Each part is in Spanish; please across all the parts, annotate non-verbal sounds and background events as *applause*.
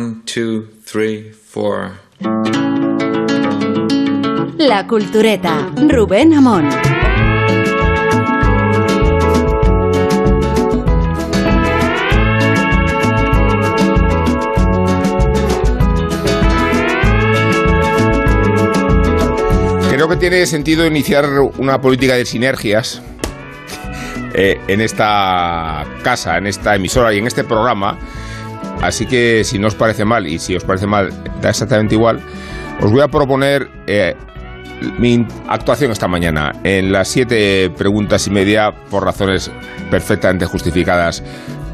One, two, three, four. La Cultureta, Rubén Amón. Creo que tiene sentido iniciar una política de sinergias eh, en esta casa, en esta emisora y en este programa. Así que si no os parece mal, y si os parece mal, da exactamente igual, os voy a proponer eh, mi actuación esta mañana en las siete preguntas y media por razones perfectamente justificadas.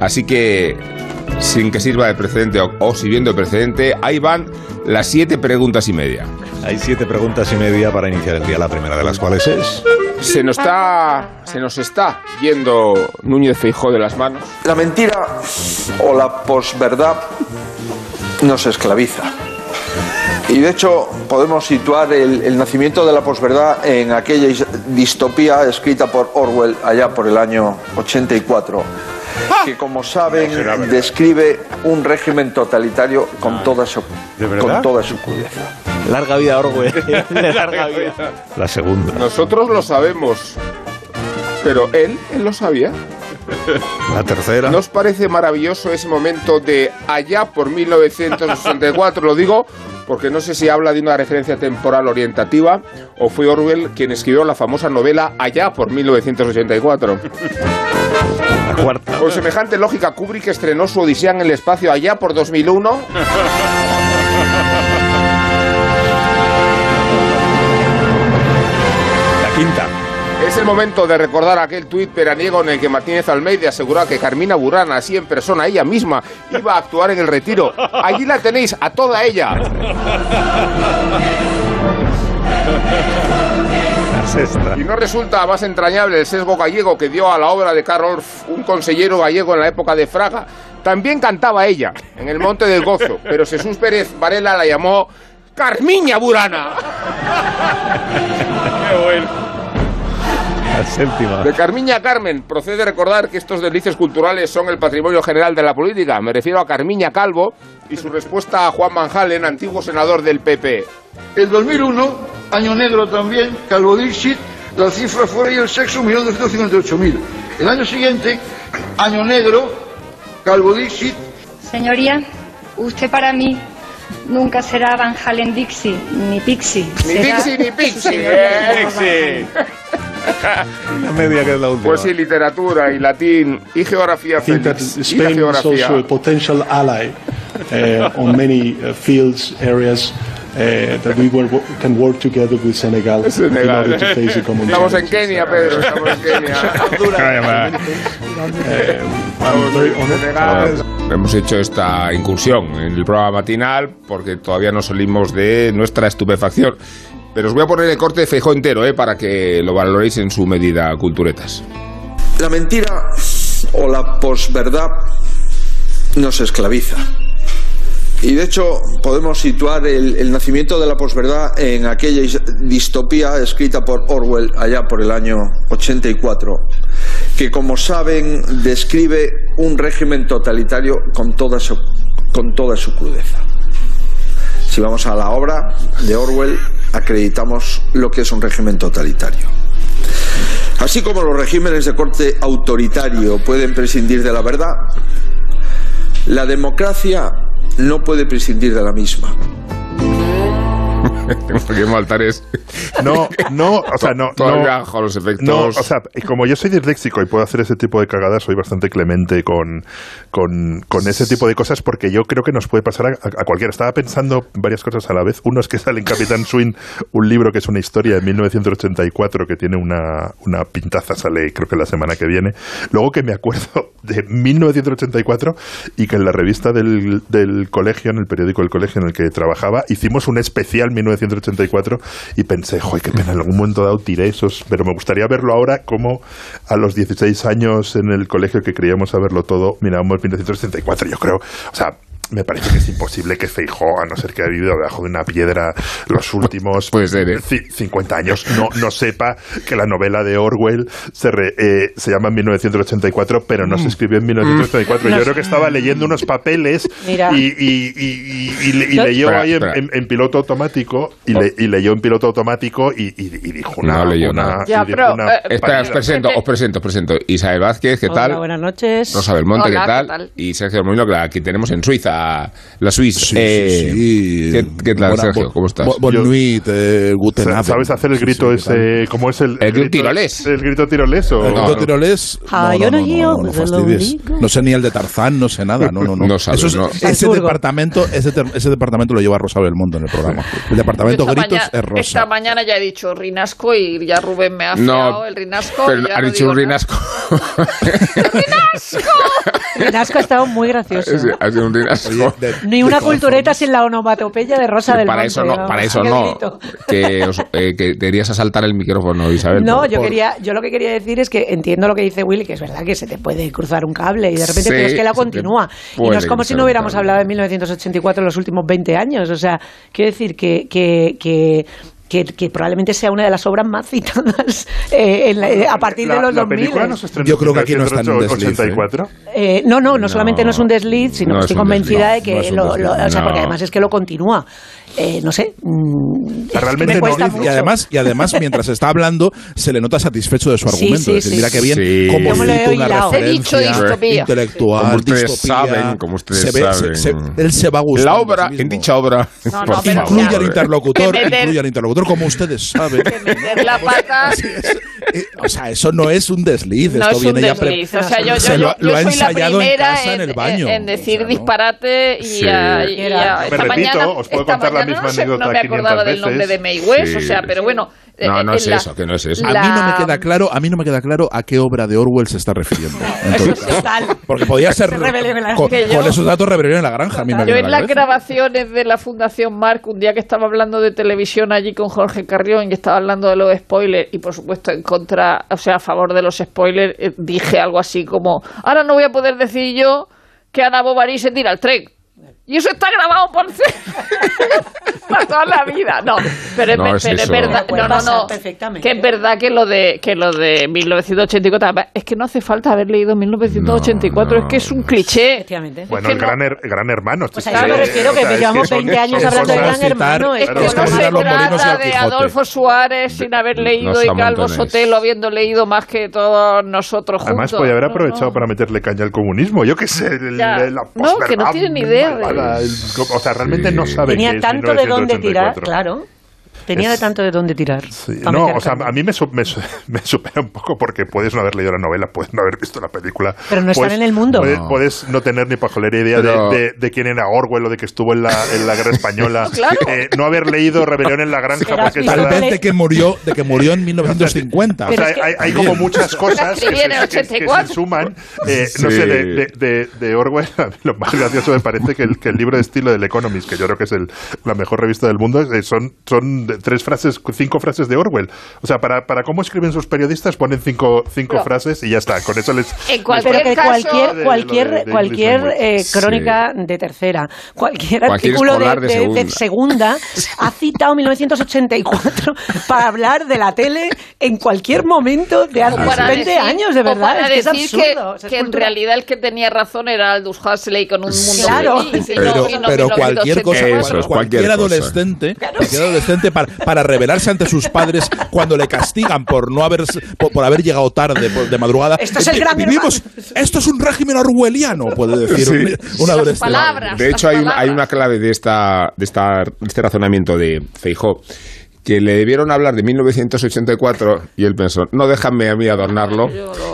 Así que, sin que sirva de precedente o, o sirviendo de precedente, ahí van las siete preguntas y media. Hay siete preguntas y media para iniciar el día, la primera de las cuales es... Se nos está, se nos está yendo Núñez Feijó de las manos. La mentira o la posverdad nos esclaviza. Y de hecho podemos situar el, el nacimiento de la posverdad en aquella is- distopía escrita por Orwell allá por el año 84, que como saben describe un régimen totalitario con toda su, con toda su crudeza. Larga vida, Orwell. *laughs* Larga vida. La segunda. Nosotros lo sabemos, pero él, él lo sabía. La tercera. ¿No os parece maravilloso ese momento de allá por 1964? Lo digo porque no sé si habla de una referencia temporal orientativa o fue Orwell quien escribió la famosa novela allá por 1984. La cuarta. Con semejante lógica, Kubrick estrenó su Odisea en el espacio allá por 2001. *laughs* Es el momento de recordar aquel tuit veraniego en el que Martínez Almeida aseguraba que Carmina Burana, así en persona, ella misma, iba a actuar en el retiro. Allí la tenéis, a toda ella. Y no resulta más entrañable el sesgo gallego que dio a la obra de Orff, un consellero gallego en la época de Fraga. También cantaba ella, en el Monte del Gozo, pero Jesús Pérez Varela la llamó Carmiña Burana. La séptima. De Carmiña a Carmen, procede recordar que estos delicios culturales son el patrimonio general de la política. Me refiero a Carmiña Calvo y su respuesta a Juan Manjalen, antiguo senador del PP. El 2001, año negro también, Calvo Dixit, la cifra fue y el sexo 1.258.000. El año siguiente, año negro, Calvo Dixit, Señoría, usted para mí nunca será Van Halen Dixie, ni Pixie. Ni Será Dixie ni su *laughs* Pixie. *laughs* La media que es la última. Pues sí, literatura y latín y geografía, I think that Félix. Y la Spain is geografía. also a potential ally uh, on many uh, fields, areas uh, that we wo- can work together with Senegal, in Senegal. order to face the common Estamos en challenges. Kenia, Pedro, estamos en Kenia. *laughs* Honored. Senegal. Hemos hecho esta incursión en el programa matinal porque todavía no salimos de nuestra estupefacción. Pero os voy a poner el corte de Feijó entero, ¿eh? para que lo valoréis en su medida, culturetas. La mentira o la posverdad nos esclaviza. Y de hecho podemos situar el, nacimiento de la posverdad en aquella is- distopía escrita por Orwell allá por el año 84, que como saben describe un régimen totalitario con toda su crudeza. Si vamos a la obra de Orwell, acreditamos lo que es un régimen totalitario. Así como los regímenes de corte autoritario pueden prescindir de la verdad, la democracia no puede prescindir de la misma. *laughs* Porque Maltares. No, no, o sea, *laughs* no. Todavía no bajo los efectos. No, o sea, como yo soy disléxico y puedo hacer ese tipo de cagadas, soy bastante clemente con, con, con ese tipo de cosas porque yo creo que nos puede pasar a, a cualquiera. Estaba pensando varias cosas a la vez. Uno es que sale en Capitán *laughs* Swing un libro que es una historia de 1984 que tiene una, una pintaza, sale creo que la semana que viene. Luego que me acuerdo de 1984 y que en la revista del, del colegio, en el periódico del colegio en el que trabajaba, hicimos un especial 1984 y pensé, joder, qué pena, en algún momento dado tiré esos, pero me gustaría verlo ahora como a los 16 años en el colegio que creíamos saberlo todo, mirábamos 1984, yo creo, o sea, me parece que es imposible que Feijó, a no ser que haya vivido debajo de una piedra los últimos *laughs* Puede ser, ¿eh? ci- 50 años, no, no sepa que la novela de Orwell se, re- eh, se llama 1984, pero no se escribió en 1984. Yo creo que estaba leyendo unos papeles Mira. y, y- y- y- y le- y Yo- leyó ahí en, espera. en- en piloto automático y, le- y leyó en piloto automático y, y- y dijo una... No leyó una- nada. Ya, pero, una eh, Espera, os barbaridad. presento, os presento, os presento. Isabel Vázquez, ¿qué tal? Hola, buenas noches. Rosa Belmonte, Hola, ¿qué, tal? ¿qué tal? Y Sergio Molino, que la- aquí tenemos en Suiza, la Suiza. Sí, Eh, sí, sí. ¿qué, qué tal, Buena- Sergio? ¿Cómo estás? Yo- nuit, eh, guten Abend. ¿Sabes hacer el grito ese? ¿Cómo es el, El grito grito- tirolés. ¿El grito tirolés o...? ¿El No, grito no. tirolés? Ah, No, yo no, no no, no, fastidies. No sé ni el de Tarzán, no sé nada. No, no, no. No sabes, Eso es- no. Ese departamento, ese, ter- ese departamento lo lleva Rosa Belmonte en el programa. El departamento Esta gritos maña- es Rosa. Esta mañana ya he dicho Rinasco y ya Rubén me ha No, afeado el Rinasco. pero ha dicho nada. *laughs* rinasco. Renasco ha estado muy gracioso. Ha sido un rinasco. Oye, de- Ni una cultureta sin la onomatopeya de Rosa del para Monte, eso no, vamos, para eso no. Que, os, eh, que querías asaltar el micrófono, Isabel. No, por- yo por- quería, yo lo que quería decir es que entiendo lo que dice Willy, que es verdad que se te puede cruzar un cable y de repente, Sí, pero es que la continúa. Y no es como si no hubiéramos hablado de 1984 en los últimos 20 años. O sea, quiero decir que, que, que que, que probablemente sea una de las obras más citadas eh, en la- eh, a partir de los la 2000. película no se Yo creo que aquí no está en un desliz, ¿eh? 84. Eh, no, no, no, No, solamente no es un desliz, sino no que es estoy convencida desliz, de que no es un lo, lo- o sea, No. porque además es que lo continúa. Eh, no sé. mm, que realmente me no. Y además, y además, *laughs* mientras está hablando, se le nota satisfecho de su Sí, argumento. sí, es decir, sí. mira qué bien Sí. cómo Yo cita una hilado. Referencia distopía. intelectual, Como ustedes distopía. saben, como ustedes se ve, se- saben. se- él se va gustando. La a obra, sí en dicha obra. No, no. Incluye al interlocutor, Que incluye al interlocutor, como ustedes saben. Meter la pata *laughs* Así es. Eh, O sea, eso no es un desliz. no esto es un viene ya pre- desliz. O sea, yo, yo, Se lo- yo lo ha soy la ensayado en primera casa en el baño. en decir O sea, disparate y, Sí. a- y a- Me esta repito, mañana, os puedo esta contar la misma no sé, anécdota no me 500 acordaba del nombre de May West, Sí. o sea, pero bueno. No, eh, no en es la- eso, que no es eso. A mí no me queda claro, a mí no me queda claro a qué obra de Orwell se está refiriendo. *laughs* Porque podía ser Se con, esos datos rebelión en la granja. A mí me Yo en la las cabeza. grabaciones de la Fundación Marc, un día que estaba hablando de televisión allí con Jorge Carrión y estaba hablando de los spoilers y por supuesto en contra, o sea, a favor de los spoilers, eh, dije algo así como, ahora no voy a poder decir yo que Ana Bovary se tira al tren. Y eso está grabado por *laughs* para toda la vida. No, pero es, No, es pero es verdad. No, no, no. perfectamente. Que es verdad que lo de que lo de 1984 es que no hace falta haber leído 1984, No, es que es un cliché. Efectivamente. Bueno, que el no- gran, her- gran hermano. Pues a eso me refiero, que llevamos 20 años hablando de Gran Hermano. Es que no se trata de. Adolfo Suárez sin haber leído y Calvo. Sotelo habiendo leído más que todos nosotros juntos. Además, podía haber aprovechado para meterle caña al comunismo. Yo qué sé, la No, que no tienen ni idea el- o sea, realmente no sabe Tenía qué es tanto de dónde tirar, 1984. claro. Tenía Es- de tanto de dónde tirar. Sí, No, o sea, a mí me, su- me, su- *laughs* me supera un poco porque puedes no haber leído la novela, puedes no haber visto la película. Pero no estar puedes- en el mundo. Puedes, No. puedes no tener ni pajolera idea de- Pero- de, de quién era Orwell o de que estuvo en la, en la guerra española. *laughs* Claro. Eh, no haber leído Rebelión en la Granja porque Tal vez de que murió, de que murió en *laughs* 1950. O sea, Pero es que- hay, hay como muchas cosas que se, que- que se 84. suman. Eh, No Sí. sé, de, de- de- de Orwell, a mí lo más gracioso me parece que el, que el libro de estilo del Economist, que yo creo que es el- la mejor revista del mundo, eh, son, son tres frases, cinco frases de Orwell. O sea, para, para cómo escriben sus periodistas ponen cinco, cinco Claro. frases y ya está. Con eso les... En les cualquier Pero que caso- cualquier, cualquier, de- de cualquier eh, crónica de tercera, cualquier, Cualquier artículo de, escolar de de- de segunda. segunda ha citado 1984 para hablar de la tele en cualquier momento de hace para 20 decir- años, de o verdad. para es que es decir que, absurdo. o sea, es que en realidad el que tenía razón era Aldous Huxley con un mundo Claro. feliz, y no- Pero, no pero cualquier cosa, 1984. Eso cual- es, cualquier cualquier, cosa. adolescente, cualquier adolescente para, para rebelarse ante sus padres cuando le castigan por no haber por, por haber llegado tarde por- de madrugada. Esto es el gran vivimos, esto es un régimen orwelliano, puede decir un, Sí. un adolescente. palabras. De hecho, hay, un- hay una clave de, esta, de, esta, de este razonamiento de Feijó que le debieron hablar de 1984 y él pensó, no déjame a mí adornarlo.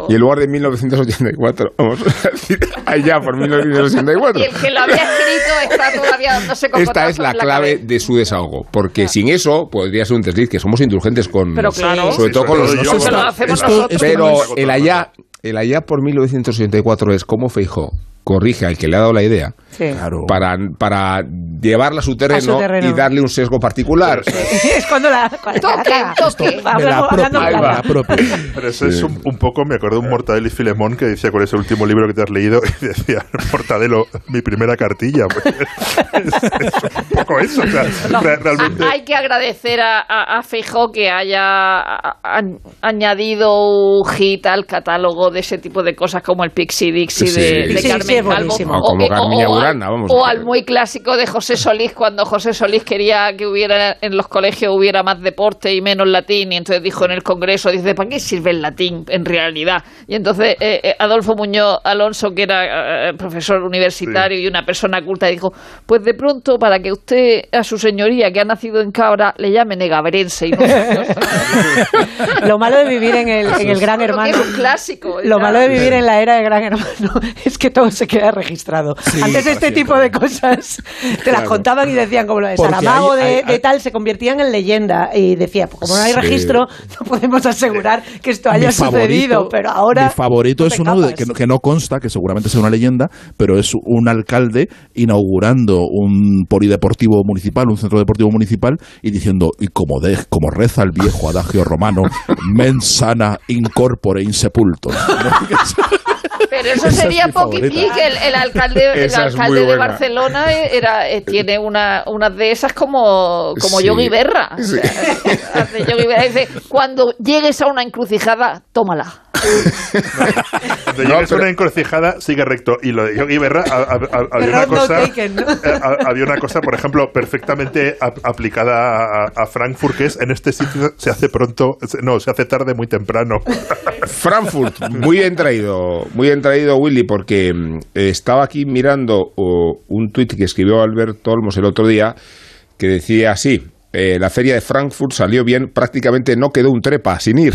Y en lugar de 1984, *laughs* vamos a decir allá por 1984. Y el que lo había escrito está todavía dándose con Esta es la clave cabeza. de su desahogo, porque sin eso podría ser un desliz, que somos indulgentes con, Pero claro. sobre Sí, todo con sobre los yo. Lo Esto- esto Pero el allá, el allá por 1984 es como Feijó corrige al que le ha dado la idea Sí. Claro. para, para llevarla a su terreno, A su terreno. y darle un sesgo particular. *laughs* es cuando la. cuando la la propia. Pero eso es un, un poco, me acuerdo de un Mortadelo y Filemón que decía cuál es el último libro que te has leído *laughs* y decía, Mortadelo, mi primera cartilla. Pues, es, es un poco eso, o sea, No, re- realmente... Hay que agradecer a, a, a Feijó que haya a- a- añadido un hit al catálogo de ese tipo de cosas como el Pixie Dixie Sí. de, de Sí, Carmen sí, es Calvo. buenísimo. O como Carmiña o al- Burana, vamos. o al muy clásico de José Solís, cuando José Solís quería que hubiera en los colegios hubiera más deporte y menos latín, y entonces dijo en el Congreso, dice, ¿para qué sirve el latín en realidad? Y entonces eh, eh, Adolfo Muñoz Alonso, que era eh, profesor universitario y una persona culta, dijo, pues de pronto para que usted a su señoría que ha nacido en Cabra le llame negabrense y no *laughs* Lo malo de vivir en el, en el Gran Hermano. es un clásico. Lo ya. malo de vivir en la era de Gran Hermano *laughs* es que todo se queda registrado. Antes para este tipo de cosas te las Claro. contaban y decían como lo de Saramago hay- de, hay- de tal se convertían en leyenda y decía, pues como no hay Sí. registro no podemos asegurar que esto haya Mi sucedido, pero ahora Mi favorito no es uno de, que, no, que no consta, que seguramente sea una leyenda, pero es un alcalde inaugurando un polideportivo municipal, un centro deportivo municipal, y diciendo, y como, de, como reza el viejo adagio romano, *laughs* mens sana incorpore insepulto. *laughs* Pero *laughs* eso Esa es sería pic, el, el alcalde, el es alcalde de. Barcelona era, eh, tiene una, unas de esas como, como Sí. Yogi Berra. O sea, hace Yogi Berra dice, cuando llegues a una encrucijada, tómala. Cuando llegues a una encrucijada, sigue recto. Y lo de Yogi Berra, ha- ha- ha- había una no cosa, taken, ¿no? eh, ha- había una cosa, por ejemplo, perfectamente ap- aplicada a, a Frankfurt, que es en este sitio se hace pronto, no, se hace tarde muy temprano. Frankfurt, muy bien traído, muy bien traído Willy, porque mm, estaba aquí mirando oh, un tuit que escribió Alberto Olmos el otro día, que decía así. Eh, la feria de Frankfurt salió bien, prácticamente no quedó un trepa sin ir.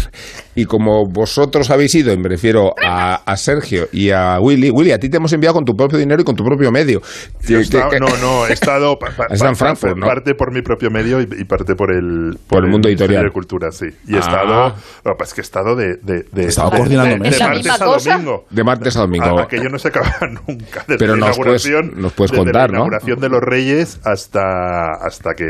Y como vosotros habéis ido, y me refiero a, a Sergio y a Willy, Willy, a ti te hemos enviado con tu propio dinero y con tu propio medio. Yo he Que- estado- que- no, no, he estado pa- pa- *laughs* estado en Frankfurt, ¿no? parte por mi propio medio y, y parte por el, Por el mundo editorial. de Cultura, sí. Y he Ah. estado, lo que pasa es que he estado de, de, de, Estaba de- coordinando de- de martes ¿La a domingo. De martes a domingo. A- Aquello no se acaba *laughs* nunca. Desde Pero la nos puedes- inauguración, nos puedes desde contar, la ¿no? inauguración de los Reyes hasta, hasta que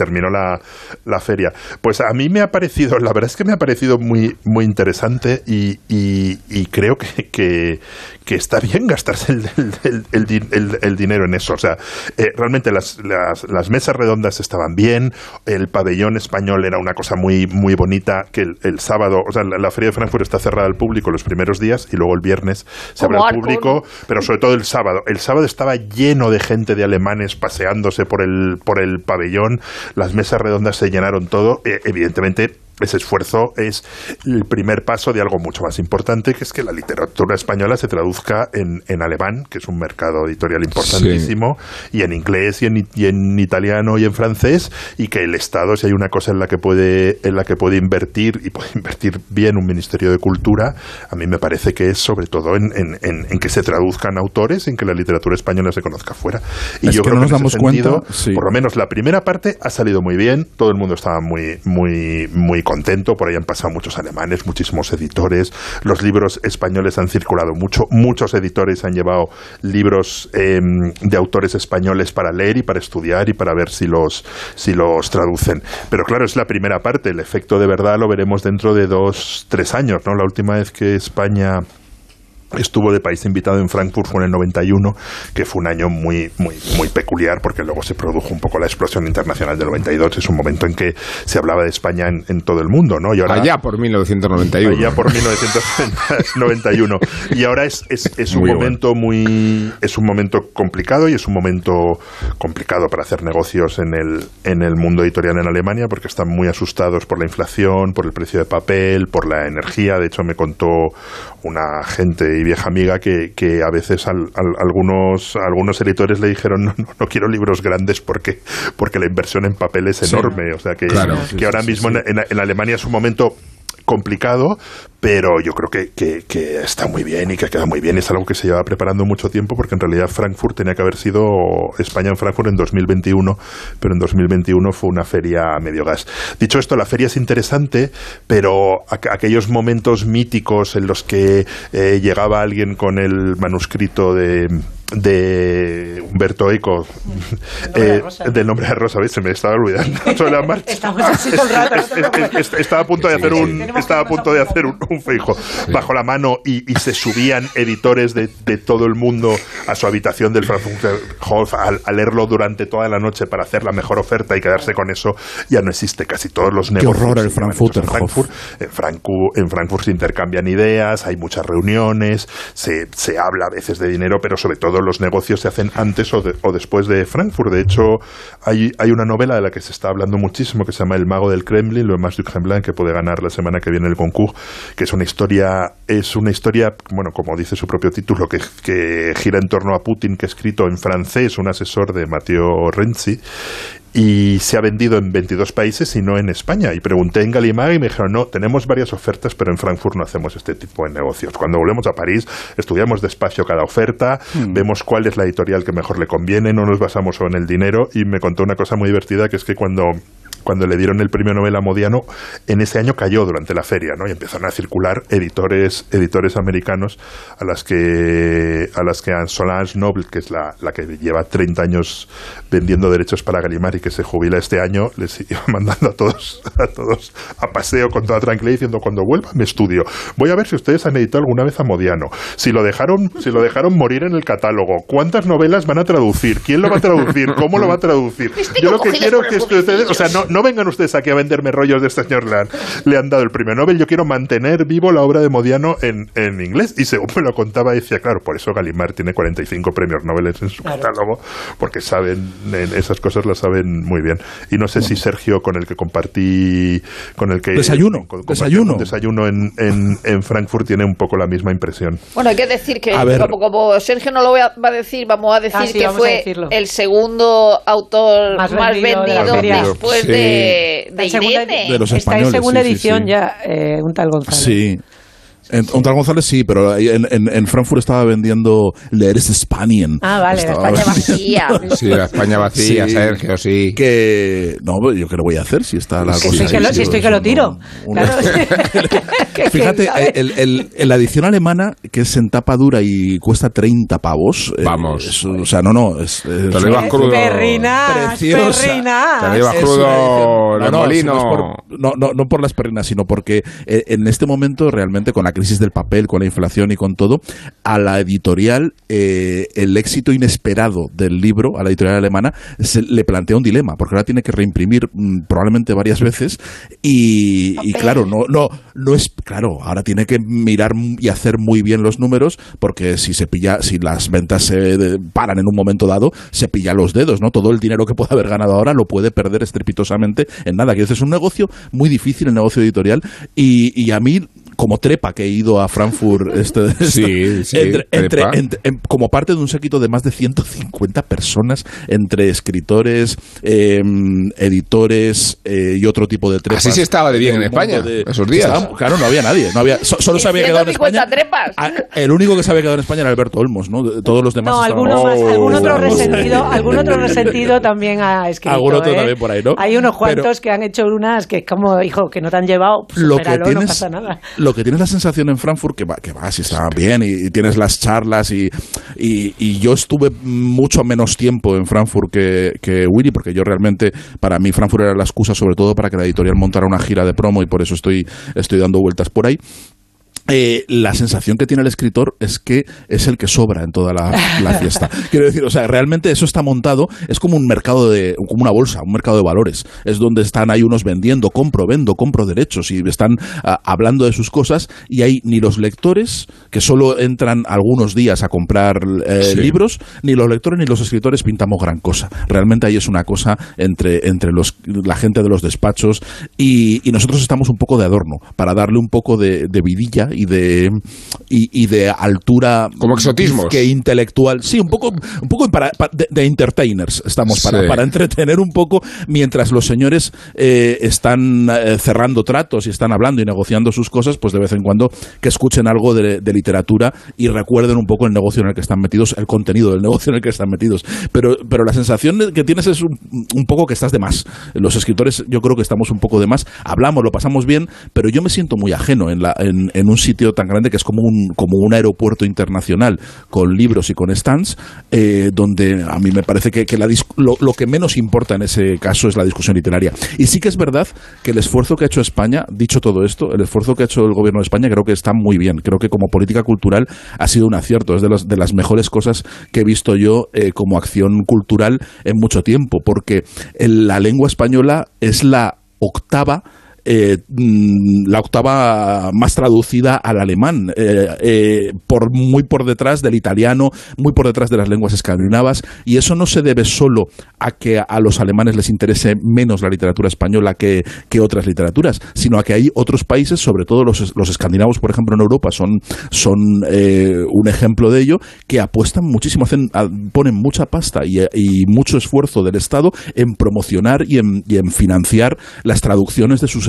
terminó la, la feria. Pues a mí me ha parecido, la verdad es que me ha parecido muy, muy interesante y, y- y creo que, que, que está bien gastarse el, el- el- el di- el- el dinero en eso. O sea, eh, realmente las, las, las mesas redondas estaban bien, el pabellón español era una cosa muy, muy bonita, que el, sábado, o sea, la, la feria de Frankfurt está cerrada al público los primeros días y luego el viernes se abre al público, pero sobre todo el sábado. El sábado estaba lleno de gente de alemanes paseándose por el, por el pabellón, las mesas redondas se llenaron todo, Eh, evidentemente ese esfuerzo es el primer paso de algo mucho más importante, que es que la literatura española se traduzca en, en alemán, que es un mercado editorial importantísimo, y en inglés y en, y en italiano y en francés, y que el Estado, si hay una cosa en la que puede, en la que puede invertir, y puede *laughs* invertir bien un Ministerio de Cultura, a mí me parece que es sobre todo en, en- en- en que se traduzcan autores, en que la literatura española se conozca fuera. Y Es yo que creo no que nos en ese damos sentido, cuenta, sí. por lo menos la primera parte ha salido muy bien, todo el mundo estaba muy, muy, muy contento, por ahí han pasado muchos alemanes, muchísimos editores, los libros españoles han circulado mucho, muchos editores han llevado libros eh, de autores españoles para leer y para estudiar y para ver si los, si los traducen. Pero claro, es la primera parte, el efecto de verdad lo veremos dentro de dos, tres años, ¿no? La última vez que España estuvo de país invitado en Frankfurt fue en el 91, que fue un año muy, muy, muy peculiar, porque luego se produjo un poco la explosión internacional del 92. Es un momento en que se hablaba de España en, en todo el mundo, ¿no? Y ahora, Allá por 1991. Allá por 1991. *laughs* Y ahora es, es, es un Muy bueno. momento muy. Es un momento complicado y es un momento complicado para hacer negocios en el, en el mundo editorial en Alemania, porque están muy asustados por la inflación, por el precio de papel, por la energía. De hecho, me contó una gente y vieja amiga que, que a veces al- al- algunos, algunos editores le dijeron no, no, no quiero libros grandes porque, porque la inversión en papel es Sí. enorme. O sea que, Claro. que Sí, ahora mismo en- en Alemania es un momento complicado, pero yo creo que, que- está muy bien y que queda muy bien. Es algo que se lleva preparando mucho tiempo porque en realidad Frankfurt tenía que haber sido España en Frankfurt en 2021, pero en 2021 fue una feria a medio gas. Dicho esto, la feria es interesante, pero aqu- aquellos momentos míticos en los que eh, llegaba alguien con el manuscrito de de Humberto Eco, *laughs* eh, del nombre de Rosa, ¿ves? se me estaba olvidando *laughs* sobre la marcha. Estamos así todo el rato. no te preocupes. Es- es- Estaba a punto de hacer un, estaba a punto de hacer un, un fijo bajo la mano y, y se subían editores de, de todo el mundo a su habitación del Frankfurter Hof a, a leerlo durante toda la noche para hacer la mejor oferta y quedarse con eso. Ya no existe casi todos los Qué negocios. horror el en Frankfurt. En, Francu- en Frankfurt se intercambian ideas, hay muchas reuniones, se, se habla a veces de dinero, pero sobre todo los negocios se hacen antes o, de- o después de Frankfurt. De hecho, hay, hay una novela de la que se está hablando muchísimo que se llama El mago del Kremlin, lo más du Kremlin, que puede ganar la semana que viene el concurso, que es una historia, es una historia, bueno, como dice su propio título, que, que gira en torno a Putin, que es escrito en francés, un asesor de Matteo Renzi, y se ha vendido en 22 países y no en España. Y pregunté en Gallimard y me dijeron, no, tenemos varias ofertas, pero en Frankfurt no hacemos este tipo de negocios. Cuando volvemos a París, estudiamos despacio cada oferta, vemos cuál es la editorial que mejor le conviene, no nos basamos en el dinero. Y me contó una cosa muy divertida, que es que cuando cuando le dieron el premio Nobel a Modiano, en ese año cayó durante la feria, ¿no? Y empezaron a circular editores, editores americanos a las que a las que Solange Noble, que es la, la que lleva 30 años vendiendo derechos para Gallimard y que se jubila este año, les *laughs* iba mandando a todos a todos a paseo con toda tranquilidad diciendo cuando vuelva me estudio. Voy a ver si ustedes han editado alguna vez a Modiano. Si lo dejaron, si lo dejaron morir en el catálogo, ¿cuántas novelas van a traducir? ¿Quién lo va a traducir? ¿Cómo lo va a traducir? Yo lo que quiero que ustedes, o sea, no, no vengan ustedes aquí a venderme rollos de este señor le han, le han dado el premio Nobel. Yo quiero mantener vivo la obra de Modiano en, en inglés. Y según me lo contaba, decía, claro, por eso Gallimard tiene 45 premios Nobel en su catálogo, porque saben, en esas cosas las saben muy bien. Y no sé si Sergio, con el que compartí, con el que Desayuno, con- desayuno. un desayuno en, en, en Frankfurt, tiene un poco la misma impresión. Bueno, hay que decir que, A ver. como, como Sergio no lo voy a- va a decir, vamos a decir Ah, sí, que fue el segundo autor Más más, vendido después Sí. de, de segunda- Irene. De los Está en españoles, segunda sí, edición sí. ya, eh, un tal González. Sí. En, un tal González sí, pero en, en, en Frankfurt estaba vendiendo Leer es Spanien. Ah, vale, la España vendiendo- vacía. *laughs* Sí, la España vacía, Sí. Sergio, sí. Que. No, yo qué lo voy a hacer si está la Que cosa. estoy que lo- sí, si estoy que lo tiro. una- Claro. Que- Fíjate, el, el- en la edición alemana, que es en tapa dura y cuesta 30 pavos. eh, Vamos. es- o sea, no, no. Es, es Te lo ibas crudo. Perrinas, Preciosa. perrinas. Te lo ibas crudo el no, no, molino. no, es por- no, no, no por las perrinas, sino porque eh, en este momento, realmente, con la crisis del papel, con la inflación y con todo, a la editorial, eh, el éxito inesperado del libro, a la editorial alemana, se le plantea un dilema, porque ahora tiene que reimprimir mm, probablemente varias veces y, y claro, no, no, no es, claro, ahora tiene que mirar y hacer muy bien los números, porque si se pilla, si las ventas se de- paran en un momento dado, se pilla los dedos, ¿no? Todo el dinero que puede haber ganado ahora lo puede perder estrepitosamente en nada. Que es un negocio muy difícil, el negocio editorial, y, y a mí como trepa que he ido a Frankfurt *laughs* este, Sí, sí, entre- entre- trepa. entre- en- como parte de un séquito de más de 150 personas entre escritores, eh, editores eh, y otro tipo de trepas. Así se estaba de bien en España, de- esos días. Estaba- claro, no había nadie. No había, so- solo se había quedado en 150 España. trepas. Ah, El único que se había quedado en España era Alberto Olmos, ¿no? De- Todos los demás No, estaban- alguno más, Oh. algún otro resentido, algún otro resentido también ha escrito. Algún otro ¿eh? también por ahí, ¿no? Hay unos Pero- cuantos que han hecho unas que es como, hijo, que no te han llevado, lo que supéralo, tienes no pasa nada. lo que tienes la sensación en Frankfurt que va que vas y está bien y, y tienes las charlas y, y, y yo estuve mucho menos tiempo en Frankfurt que, que Willy porque yo realmente para mí Frankfurt era la excusa sobre todo para que la editorial montara una gira de promo y por eso estoy estoy dando vueltas por ahí eh, la sensación que tiene el escritor es que es el que sobra en toda la, la fiesta. *laughs* Quiero decir, o sea, realmente eso está montado, es como un mercado de, como una bolsa, un mercado de valores. Es donde están ahí unos vendiendo, compro, vendo, compro derechos y están ah, hablando de sus cosas y hay ni los lectores, que solo entran algunos días a comprar eh, Sí. libros, ni los lectores ni los escritores pintamos gran cosa. Realmente ahí es una cosa entre, entre los, la gente de los despachos y, y nosotros estamos un poco de adorno para darle un poco de, de vidilla y de, y, y de altura Como exotismos. que intelectual. Sí, un poco, un poco para, para- de, de entertainers estamos para, Sí. para entretener un poco mientras los señores eh, están eh, cerrando tratos y están hablando y negociando sus cosas, pues de vez en cuando que escuchen algo de, de literatura y recuerden un poco el negocio en el que están metidos, el contenido del *laughs* negocio en el que están metidos. Pero, pero la sensación que tienes es un, un poco que estás de más. Los escritores yo creo que estamos un poco de más. Hablamos, lo pasamos bien, pero yo me siento muy ajeno en, la, en, en un sitio tan grande que es como un, como un aeropuerto internacional con libros y con stands, eh, donde a mí me parece que, la lo, lo que menos importa en ese caso es la discusión literaria. Y sí que es verdad que el esfuerzo que ha hecho España, dicho todo esto, el esfuerzo que ha hecho el gobierno de España creo que está muy bien. Creo que como política cultural ha sido un acierto. Es de, los- de las mejores cosas que he visto yo eh, como acción cultural en mucho tiempo, porque la lengua española es la octava eh, mm, la octava más traducida al alemán, eh, eh, por, muy por detrás del italiano, muy por detrás de las lenguas escandinavas, y eso no se debe solo a que a los alemanes les interese menos la literatura española que, que otras literaturas, sino a que hay otros países, sobre todo los, los escandinavos, por ejemplo, en Europa, son, son un ejemplo de ello, que apuestan muchísimo, hacen, ponen mucha pasta y, mucho esfuerzo del Estado en promocionar y en, y en financiar las traducciones de sus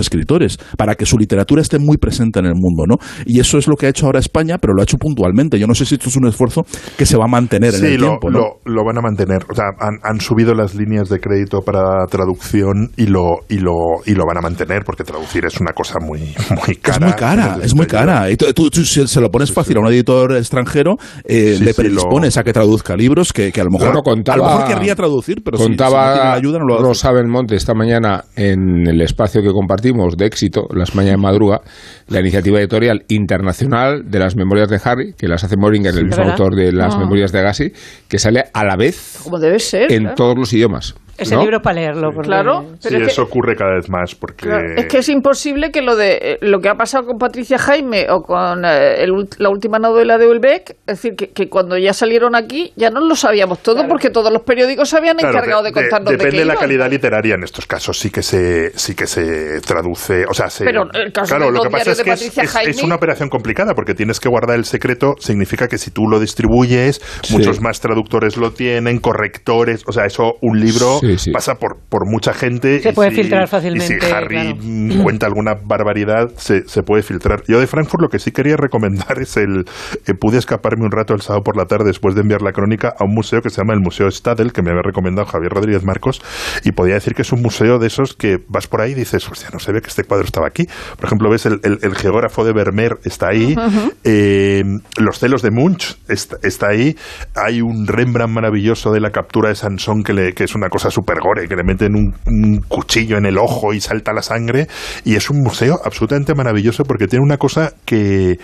para que su literatura esté muy presente en el mundo, ¿no? Y eso es lo que ha hecho ahora España, pero lo ha hecho puntualmente. Yo no sé si esto es un esfuerzo que se va a mantener en Sí, el lo, tiempo, ¿no? lo, lo van a mantener. O sea, han, han subido las líneas de crédito para traducción y lo, y lo, y lo van a mantener porque traducir es una cosa muy, muy cara. Es muy cara, es muy cara. Y tú, tú- tú si se lo pones fácil a un editor extranjero, eh, Sí, le sí, predispones a que traduzca libros que, que a lo mejor, Bueno, contaba- a lo mejor querría traducir, pero si- si, no contaba tiene la ayuda no lo hace. Rosa Belmonte esta mañana en el espacio que compartimos de éxito, Las Mañanas de Madruga, la iniciativa editorial internacional de las memorias de Harry, que las hace Moringer, el mismo ¿verdad? autor de las Ah. memorias de Agassi, que sale a la vez Como debe ser. en claro. todos los idiomas. Ese ¿no? libro para leerlo. porque- Claro, Sí, pero que- eso ocurre cada vez más porque... Claro, es que es imposible que lo de eh, lo que ha pasado con Patricia Jaime o con eh, el la última novela de Ulbeck, es decir, que, que cuando ya salieron aquí ya no lo sabíamos todo porque todos los periódicos se habían Claro, encargado de, de- contarnos de, depende qué de la calidad literaria en estos casos sí que se sí que se traduce o sea se, Pero el caso claro de lo que pasa es que es, Patricia es- Jaime- es una operación complicada porque tienes que guardar el secreto significa que si tú lo distribuyes Sí. muchos más traductores lo tienen correctores o sea eso un libro Sí, sí. pasa por por mucha gente Se y puede si- filtrar y fácilmente, si Harry claro. mm, cuenta alguna barbaridad se, se puede filtrar yo de Frankfurt lo que sí quería recomendar es el eh, pude escaparme un rato el sábado por la tarde después de enviar la crónica a un museo que se llama el Museo Stadel que me había recomendado Javier Rodríguez Marcos y podía decir que es un museo de esos que vas por ahí y dices, hostia, no se ve que este cuadro estaba aquí. Por ejemplo, ves el, el- el geógrafo de Vermeer está ahí, eh, los celos de Munch está, está ahí, hay un Rembrandt maravilloso de la captura de Sansón que, le, que es una cosa súper gore, que le meten un, un cuchillo en el ojo y salta la sangre y es un museo absolutamente maravilloso porque tiene una cosa que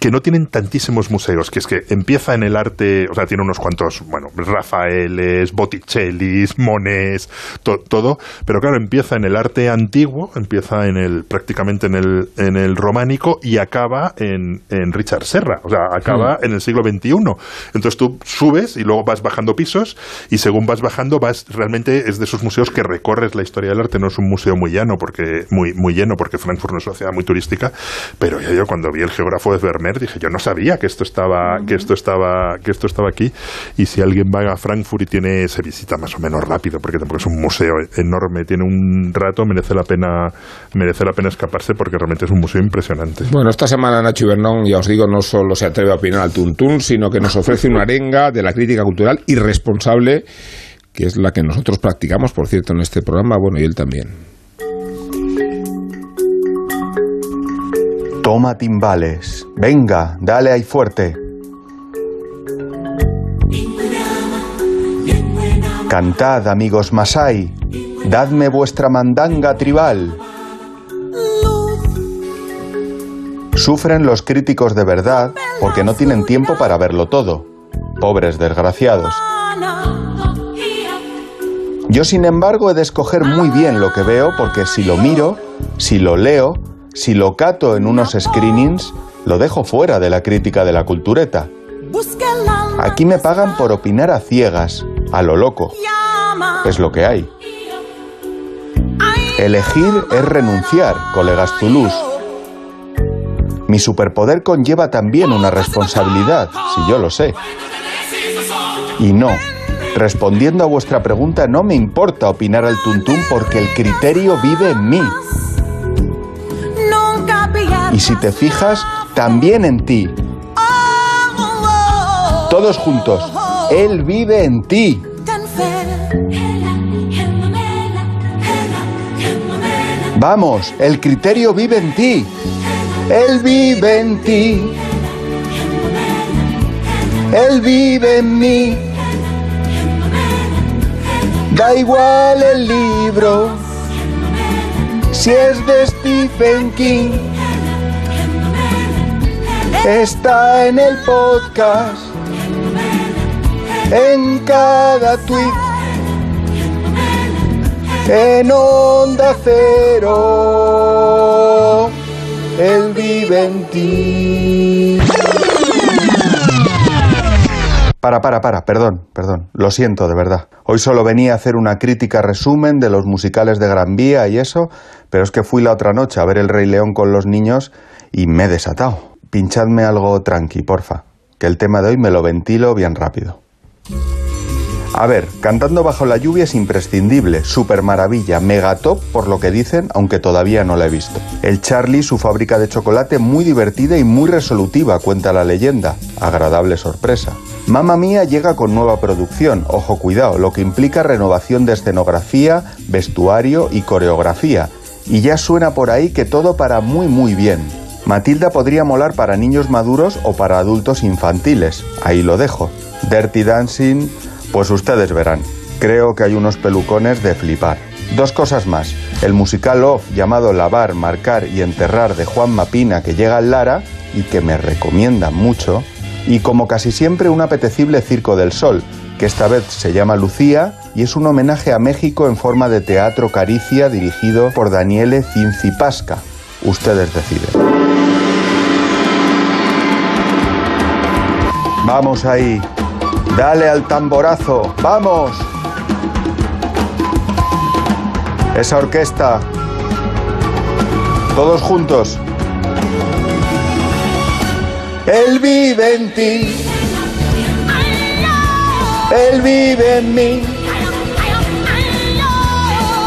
que no tienen tantísimos museos, que es que empieza en el arte, o sea, tiene unos cuantos, bueno, Rafaeles, Botticellis, Monets, to- todo, pero claro, empieza en el arte antiguo, empieza en el prácticamente en el, en el románico y acaba en, en Richard Serra, o sea, acaba en el siglo XXI. Entonces tú subes y luego vas bajando pisos y según vas bajando vas realmente es de esos museos que recorres la historia del arte, no es un museo muy llano porque muy muy lleno porque Frankfurt no es una ciudad muy turística, pero yo, yo cuando vi el geógrafo de Dije, yo no sabía que esto estaba que esto estaba que esto estaba aquí y si alguien va a Frankfurt y tiene se visita más o menos rápido porque tampoco es un museo enorme, tiene un rato, merece la pena merece la pena escaparse porque realmente es un museo impresionante. Bueno, esta semana Nacho Ibernón, ya os digo, no solo se atreve a opinar al tuntún, sino que nos ofrece una arenga de la crítica cultural irresponsable, que es la que nosotros practicamos, por cierto, en este programa, bueno, y él también. Toma timbales. Venga, dale ahí fuerte. Cantad, amigos Masai. Dadme vuestra mandanga tribal. Sufren los críticos de verdad porque no tienen tiempo para verlo todo. Pobres desgraciados. Yo, sin embargo, he de escoger muy bien lo que veo porque si lo miro, si lo leo, si lo cato en unos screenings, lo dejo fuera de la crítica de la cultureta. Aquí me pagan por opinar a ciegas, a lo loco. Es lo que hay. Elegir es renunciar, colegas Toulouse. Mi superpoder conlleva también una responsabilidad, si yo lo sé. Y no, respondiendo a vuestra pregunta, no me importa opinar al tuntún porque el criterio vive en mí. Y si te fijas, también en ti. Todos juntos. Él vive en ti. Vamos, el criterio vive en ti. Él vive en ti. Él vive en mí. Da igual el libro, si es de Stephen King. Está en el podcast, en cada tweet, en onda cero. Él vive en ti. Para, para, para, perdón, perdón. Lo siento, de verdad. Hoy solo venía a hacer una crítica resumen de los musicales de Gran Vía y eso, pero es que fui la otra noche a ver El Rey León con los niños y me he desatado. Pinchadme algo tranqui, porfa, que el tema de hoy me lo ventilo bien rápido. A ver, Cantando bajo la lluvia es imprescindible, super maravilla, mega top por lo que dicen, aunque todavía no la he visto. El Charlie, su fábrica de chocolate, muy divertida y muy resolutiva, cuenta la leyenda. Agradable sorpresa. Mamma Mía llega con nueva producción, ojo cuidado, lo que implica renovación de escenografía, vestuario y coreografía. Y ya suena por ahí que todo para muy muy bien. Matilda podría molar para niños maduros o para adultos infantiles, ahí lo dejo. Dirty Dancing, pues ustedes verán. Creo que hay unos pelucones de flipar. Dos cosas más. El musical off llamado Lavar, Marcar y Enterrar de Juan Mapina que llega al Lara y que me recomiendan mucho. Y como casi siempre un apetecible Circo del Sol, que esta vez se llama Lucía y es un homenaje a México en forma de teatro caricia dirigido por Daniele Cincipasca. Ustedes deciden. Vamos ahí. Dale al tamborazo. Vamos. Esa orquesta. Todos juntos. Él vive en ti. Él vive en mí.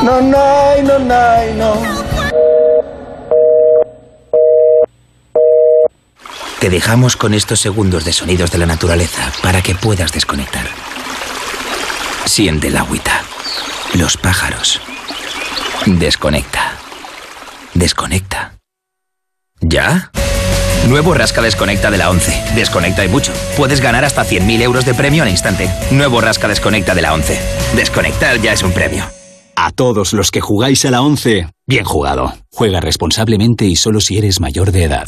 No, no, no, no, no. Te dejamos con estos segundos de sonidos de la naturaleza para que puedas desconectar. Siente el agüita, los pájaros. Desconecta. Desconecta. ¿Ya? Nuevo Rasca Desconecta de la 11. Desconecta y mucho. Puedes ganar hasta 100.000 euros de premio al instante. Nuevo Rasca Desconecta de la 11. Desconectar ya es un premio. A todos los que jugáis a la 11, bien jugado. Juega responsablemente y solo si eres mayor de edad.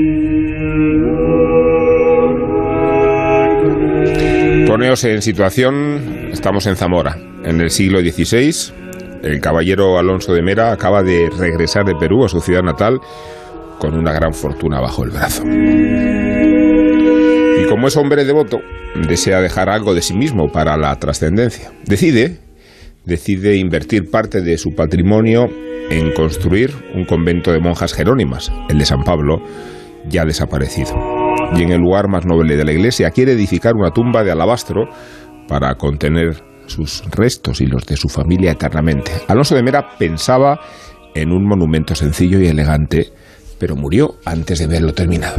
Poneos en situación, estamos en Zamora, en el siglo XVI. El caballero Alonso de Mera acaba de regresar de Perú a su ciudad natal con una gran fortuna bajo el brazo. Y como es hombre devoto, desea dejar algo de sí mismo para la trascendencia. Decide, decide invertir parte de su patrimonio en construir un convento de monjas jerónimas, el de San Pablo, ya desaparecido y en el lugar más noble de la iglesia quiere edificar una tumba de alabastro para contener sus restos y los de su familia eternamente. Alonso de Mera pensaba en un monumento sencillo y elegante, pero murió antes de verlo terminado.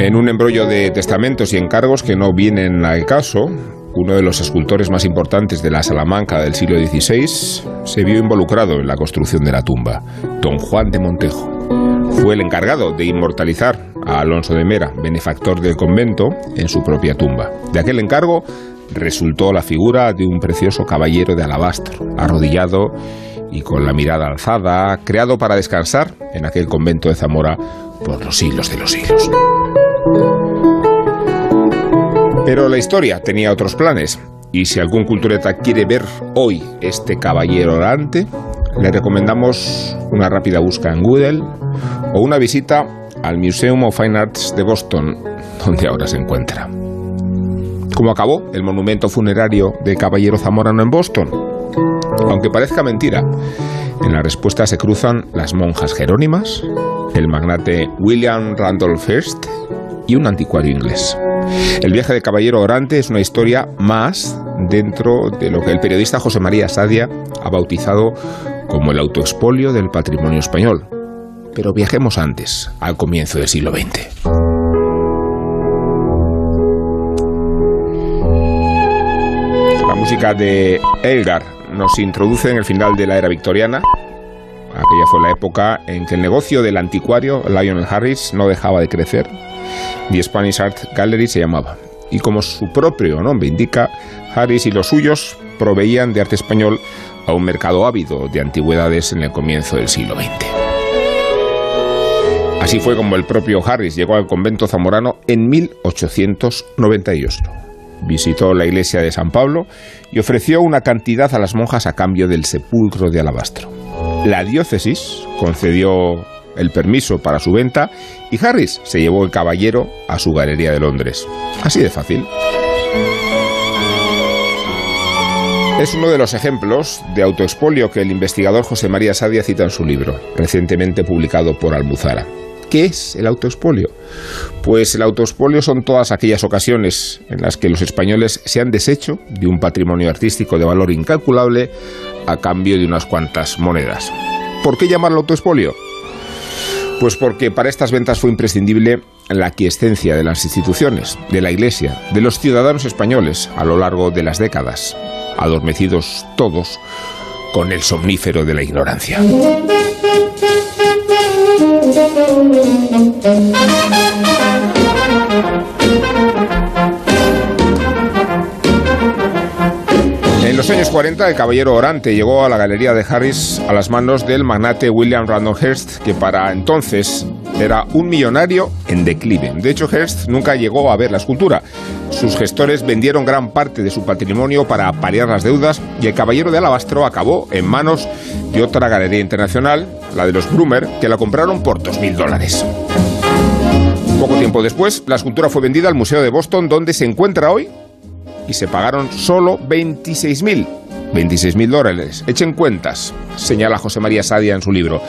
En un embrollo de testamentos y encargos que no vienen al caso, uno de los escultores más importantes de la Salamanca del siglo XVI, se vio involucrado en la construcción de la tumba, don Juan de Montejo. Fue el encargado de inmortalizar a Alonso de Mera, benefactor del convento, en su propia tumba. De aquel encargo resultó la figura de un precioso caballero de alabastro, arrodillado y con la mirada alzada, creado para descansar en aquel convento de Zamora por los siglos de los siglos. Pero la historia tenía otros planes, y si algún cultureta quiere ver hoy este caballero orante, le recomendamos una rápida búsqueda en Google o una visita al Museum of Fine Arts de Boston, donde ahora se encuentra. ¿Cómo acabó el monumento funerario de Caballero Zamorano en Boston? Aunque parezca mentira, en la respuesta se cruzan las monjas jerónimas, el magnate William Randolph Hearst y un anticuario inglés. El viaje de Caballero Orante es una historia más dentro de lo que el periodista José María Sadia ha bautizado como el autoexpolio del patrimonio español. Pero viajemos antes, al comienzo del siglo XX. La música de Elgar nos introduce en el final de la era victoriana. Aquella fue la época en que el negocio del anticuario Lionel Harris no dejaba de crecer. The Spanish Art Gallery se llamaba. Y como su propio nombre indica, Harris y los suyos proveían de arte español a un mercado ávido de antigüedades en el comienzo del siglo XX. Así fue como el propio Harris llegó al convento zamorano en 1898. Visitó la iglesia de San Pablo y ofreció una cantidad a las monjas a cambio del sepulcro de alabastro. La diócesis concedió el permiso para su venta y Harris se llevó el caballero a su galería de Londres. Así de fácil. Es uno de los ejemplos de autoexpolio que el investigador José María Sadia cita en su libro, recientemente publicado por Almuzara. ¿Qué es el autoexpolio? Pues el autoexpolio son todas aquellas ocasiones en las que los españoles se han deshecho de un patrimonio artístico de valor incalculable a cambio de unas cuantas monedas. ¿Por qué llamarlo autoexpolio? Pues porque para estas ventas fue imprescindible la aquiescencia de las instituciones, de la Iglesia, de los ciudadanos españoles a lo largo de las décadas, adormecidos todos con el somnífero de la ignorancia. Los años 40, el caballero Orante llegó a la galería de Harris a las manos del magnate William Randolph Hearst, que para entonces era un millonario en declive. De hecho, Hearst nunca llegó a ver la escultura. Sus gestores vendieron gran parte de su patrimonio para paliar las deudas y el caballero de alabastro acabó en manos de otra galería internacional, la de los Brumer, que la compraron por 2.000 dólares. Poco tiempo después, la escultura fue vendida al Museo de Boston, donde se encuentra hoy y se pagaron solo 26.000. 26.000 dólares. Echen cuentas, señala José María Sadia en su libro.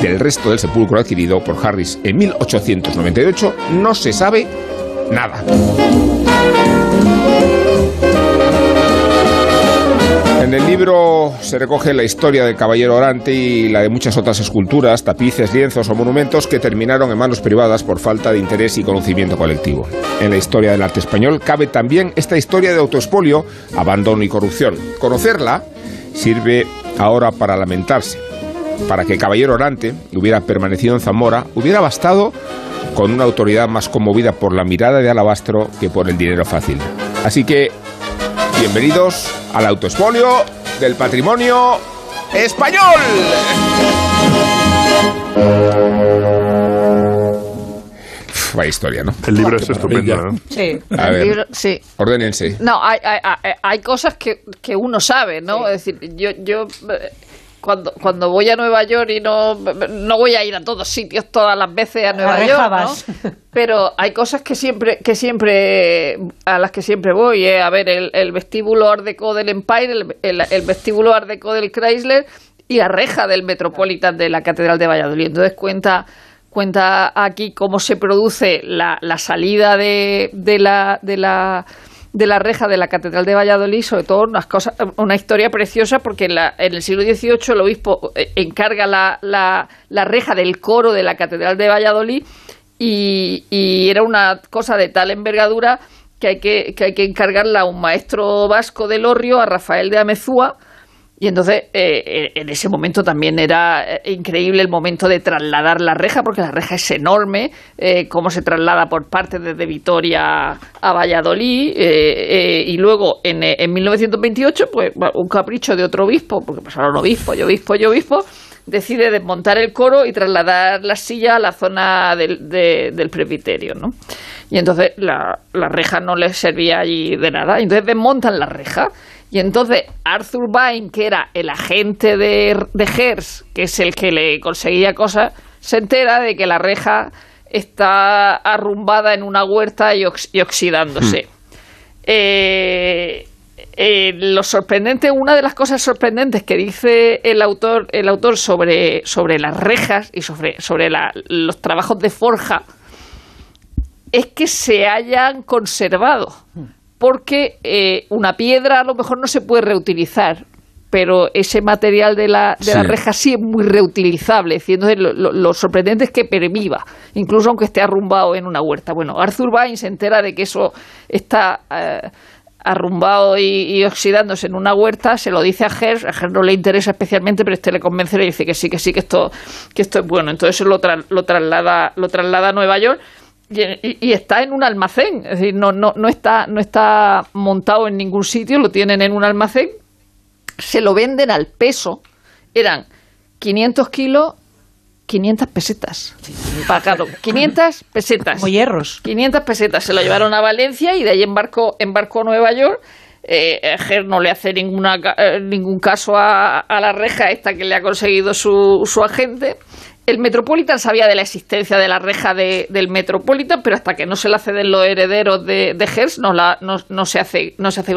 Del resto del sepulcro adquirido por Harris en 1898 no se sabe nada. En el libro se recoge la historia del caballero orante y la de muchas otras esculturas, tapices, lienzos o monumentos que terminaron en manos privadas por falta de interés y conocimiento colectivo. En la historia del arte español cabe también esta historia de autoexpolio, abandono y corrupción. Conocerla sirve ahora para lamentarse. Para que el caballero orante hubiera permanecido en Zamora, hubiera bastado con una autoridad más conmovida por la mirada de alabastro que por el dinero fácil. Así que Bienvenidos al autoespolio del patrimonio español. Uf, Vaya historia, ¿no? El libro es estupendo, ¿no? Sí, A el ver. libro- sí. Ordénense. No, hay, hay, hay- hay cosas que, que uno sabe, ¿no? Es decir, yo, yo eh, cuando, cuando voy a Nueva York y no, no voy a ir a todos sitios todas las veces a Nueva York. *laughs* Pero hay cosas que siempre, que siempre, a las que siempre voy. ¿eh? A ver, el, el vestíbulo Art Deco del Empire, el, el, el vestíbulo Art Deco del Chrysler y la reja del Metropolitan de la Catedral de Valladolid. Entonces cuenta cuenta aquí cómo se produce la, la salida de, de la, de la de la reja de la Catedral de Valladolid, sobre todo unas cosas, una historia preciosa porque en, la- en el siglo XVIII el obispo eh, encarga la, la, la reja del coro de la Catedral de Valladolid y, era una cosa de tal envergadura que hay que, que hay que encargarla a un maestro vasco del Orrio, a Rafael de Amezúa, y entonces, eh, eh, en ese momento también era eh, increíble el momento de trasladar la reja, porque la reja es enorme, eh, cómo se traslada por parte desde Vitoria a Valladolid, eh, eh, y luego en, en 1928, pues un capricho de otro obispo, porque pasaron obispo y obispo y obispo, decide desmontar el coro y trasladar la silla a la zona del, de- del presbiterio, ¿no? Y entonces la, la reja no les servía allí de nada, y entonces desmontan la reja. Y entonces Arthur Vine, que era el agente de, de que es el que le conseguía cosas, se entera de que la reja está arrumbada en una huerta y, ox- y oxidándose. Eh, eh, lo sorprendente, una de las cosas sorprendentes que dice el autor, el autor sobre, sobre las rejas y sobre, sobre los trabajos de forja es que se hayan conservado. Porque eh, una piedra a lo mejor no se puede reutilizar, pero ese material de la, de la reja sí es muy reutilizable. lo, sorprendente es que perviva, incluso aunque esté arrumbado en una huerta. Bueno, Arthur Vine se entera de que eso está eh, arrumbado y, oxidándose en una huerta, se lo dice a Hertz, a Hertz no le interesa especialmente, pero este le convence y le dice que sí, que sí, que esto, que esto es bueno. Entonces lo, lo, traslada, lo traslada a Nueva York. Y, está en un almacén, es decir, no, no, no, está, no está montado en ningún sitio, lo tienen en un almacén se lo venden al peso, eran 500 kilos, 500 pesetas. Pagado, 500 pesetas. Como hierros. 500 pesetas. Se lo llevaron a Valencia y de ahí embarcó, embarcó a Nueva York. Eh, no le hace ninguna, eh, ningún caso a, a, la reja esta que le ha conseguido su, su agente el Metropolitan sabía de la existencia de la reja del Metropolitan, pero hasta que no se la ceden los herederos de, de Hertz no, se hace, no se hace.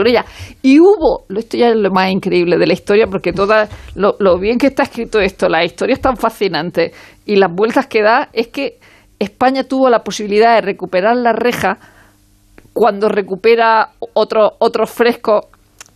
Y hubo, esto ya es lo más increíble de la historia, porque toda, lo, bien que está escrito esto, la historia es tan fascinante y las vueltas que da es que España tuvo la posibilidad de recuperar la reja cuando recupera otro, otro fresco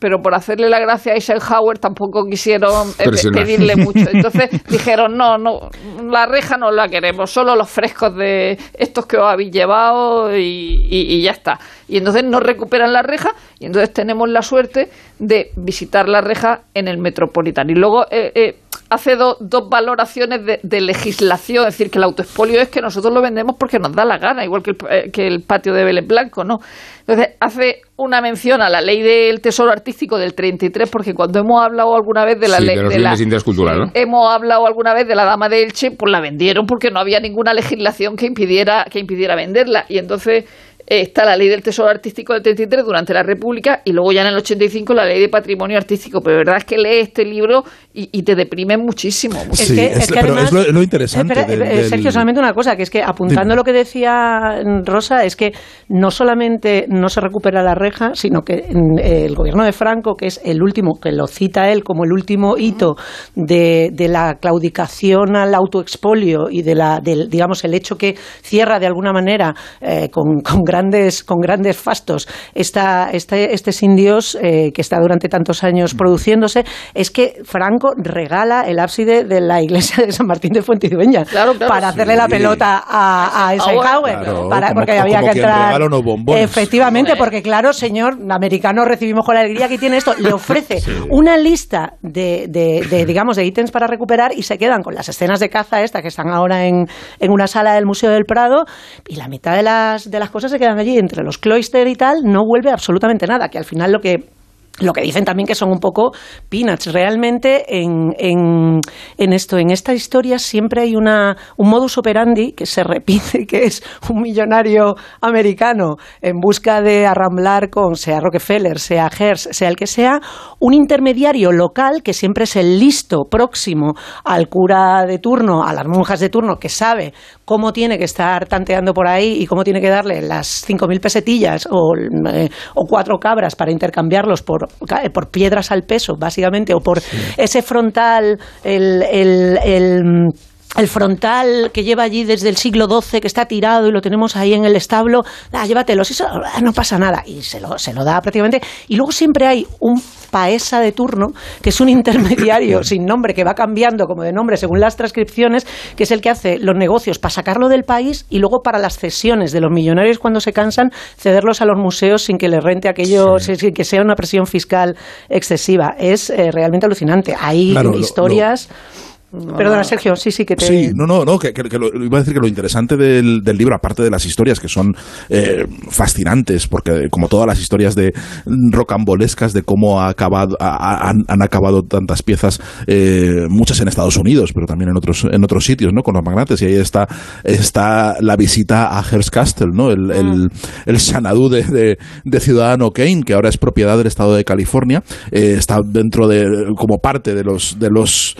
pero por hacerle la gracia a Eisenhower tampoco quisieron eh, pedirle mucho. *laughs* Entonces dijeron, no, no, la reja no la queremos, solo los frescos de estos que os habéis llevado y, ya está. Y entonces no recuperan la reja y entonces tenemos la suerte de visitar la reja en el Metropolitan. Y luego eh, eh, hace dos valoraciones de, legislación, es decir, que el autoexpolio es que nosotros lo vendemos porque nos da la gana, igual que el, eh, que el patio de Belén Blanco, ¿no? Entonces, hace una mención a la ley del tesoro artístico del 33, porque cuando hemos hablado alguna vez de la ley de, la, ¿no? hemos hablado alguna vez de la dama de Elche, pues la vendieron porque no había ninguna legislación que impidiera que impidiera venderla y entonces está la ley del tesoro artístico del 33 durante la República y luego ya en el 85 la ley de patrimonio artístico. Pero verdad es que lees este libro y, te deprime muchísimo. Es que, es, lo, interesante. Eh, Sergio, solamente una cosa, que es que apuntando lo que decía Rosa, es que no solamente no se recupera la reja, sino que mm, el gobierno de Franco, que es el último, que lo cita él como el último hito de, la claudicación al autoexpolio y de la, del, digamos, el hecho que cierra de alguna manera eh, con, con grandes, con grandes fastos esta, este, este sin Dios eh, que está durante tantos años mm. produciéndose, es que Franco regala el ábside de la iglesia de San Martín de Fuentidueña para hacerle la pelota a, a Eisenhower, para, porque había que entrar. Efectivamente, porque claro, señor, americano recibimos con la alegría que tiene esto, le ofrece *laughs* una lista de, de, *laughs* digamos, de ítems para recuperar y se quedan con las escenas de caza esta que están ahora en, en una sala del Museo del Prado y la mitad de las, de las cosas se quedan allí entre los cloister y tal, no vuelve absolutamente nada, que al final lo que lo que dicen también que son un poco peanuts. Realmente en, en, en, esto, en esta historia siempre hay una, un modus operandi que se repite, que es un millonario americano en busca de arramblar con, sea Rockefeller, sea Hearst, sea el que sea, un intermediario local que siempre es el listo próximo al cura de turno, a las monjas de turno, que sabe cómo tiene que estar tanteando por ahí y cómo tiene que darle las 5.000 pesetillas o, eh, o cuatro cabras para intercambiarlos por eh, por, piedras al peso, básicamente, o por ese frontal, el, el, el frontal que lleva allí desde el siglo XII, que está tirado y lo tenemos ahí en el establo, ah, llévatelo, eso, ah, no pasa nada. Y se lo, se lo da prácticamente. Y luego siempre hay un paesa de turno, que es un *laughs* intermediario sin nombre, que va cambiando como de nombre según las transcripciones, que es el que hace los negocios para sacarlo del país y luego para las cesiones de los millonarios cuando se cansan, cederlos a los museos sin que les rente aquello, sin que sea una presión fiscal excesiva. Es eh, realmente alucinante. Hay historias. Perdona, Sergio, sí, sí, que te... Sí, no, no, no, que, iba a decir que lo interesante del, libro, aparte de las historias que son eh, fascinantes, porque como todas las historias de rocambolescas de cómo ha acabado, han, acabado tantas piezas, eh, muchas en Estados Unidos, pero también en otros, en otros sitios, ¿no? Con los magnates, y ahí está, está la visita a Hearst Castle, ¿no? El, el, el Xanadu de, de, Ciudadano Kane, que ahora es propiedad del Estado de California, eh, está dentro de, como parte de los, de los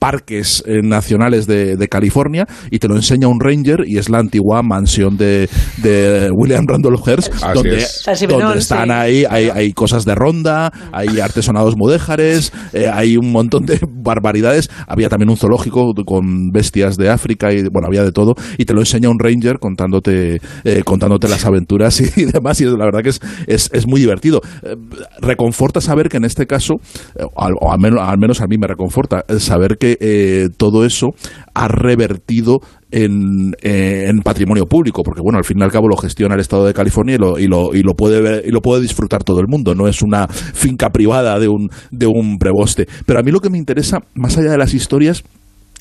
parques eh, nacionales de, de California y te lo enseña un ranger y es la antigua mansión de, de William Randolph Hearst Así donde, es. Donde están sí. ahí, hay, hay cosas de ronda, hay artesonados mudéjares, eh, hay un montón de barbaridades. Había también un zoológico con bestias de África y bueno, había de todo. Y te lo enseña un ranger contándote, eh, contándote las aventuras y, demás. Y la verdad que es, es, es muy divertido. Eh, reconforta saber que en este caso, eh, al, o al menos, al menos a mí me reconforta, saber que eh, todo eso ha revertido en, eh, en patrimonio público, porque bueno, al fin y al cabo lo gestiona el Estado de California y lo, y lo, y lo puede ver, y lo puede disfrutar todo el mundo, no es una finca privada de un, de un preboste. Pero a mí lo que me interesa, más allá de las historias,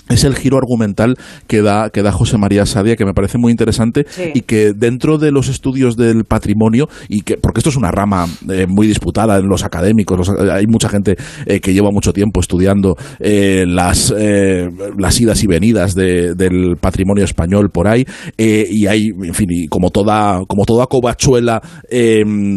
es el giro argumental que da, que da José María Sadia, que me parece muy interesante Sí. y que dentro de los estudios del patrimonio, y que porque esto es una rama eh, muy disputada en los académicos, los- hay mucha gente eh, que lleva mucho tiempo estudiando eh, las, las idas y venidas de- del patrimonio español por ahí, y hay, en fin, y como toda, como toda covachuela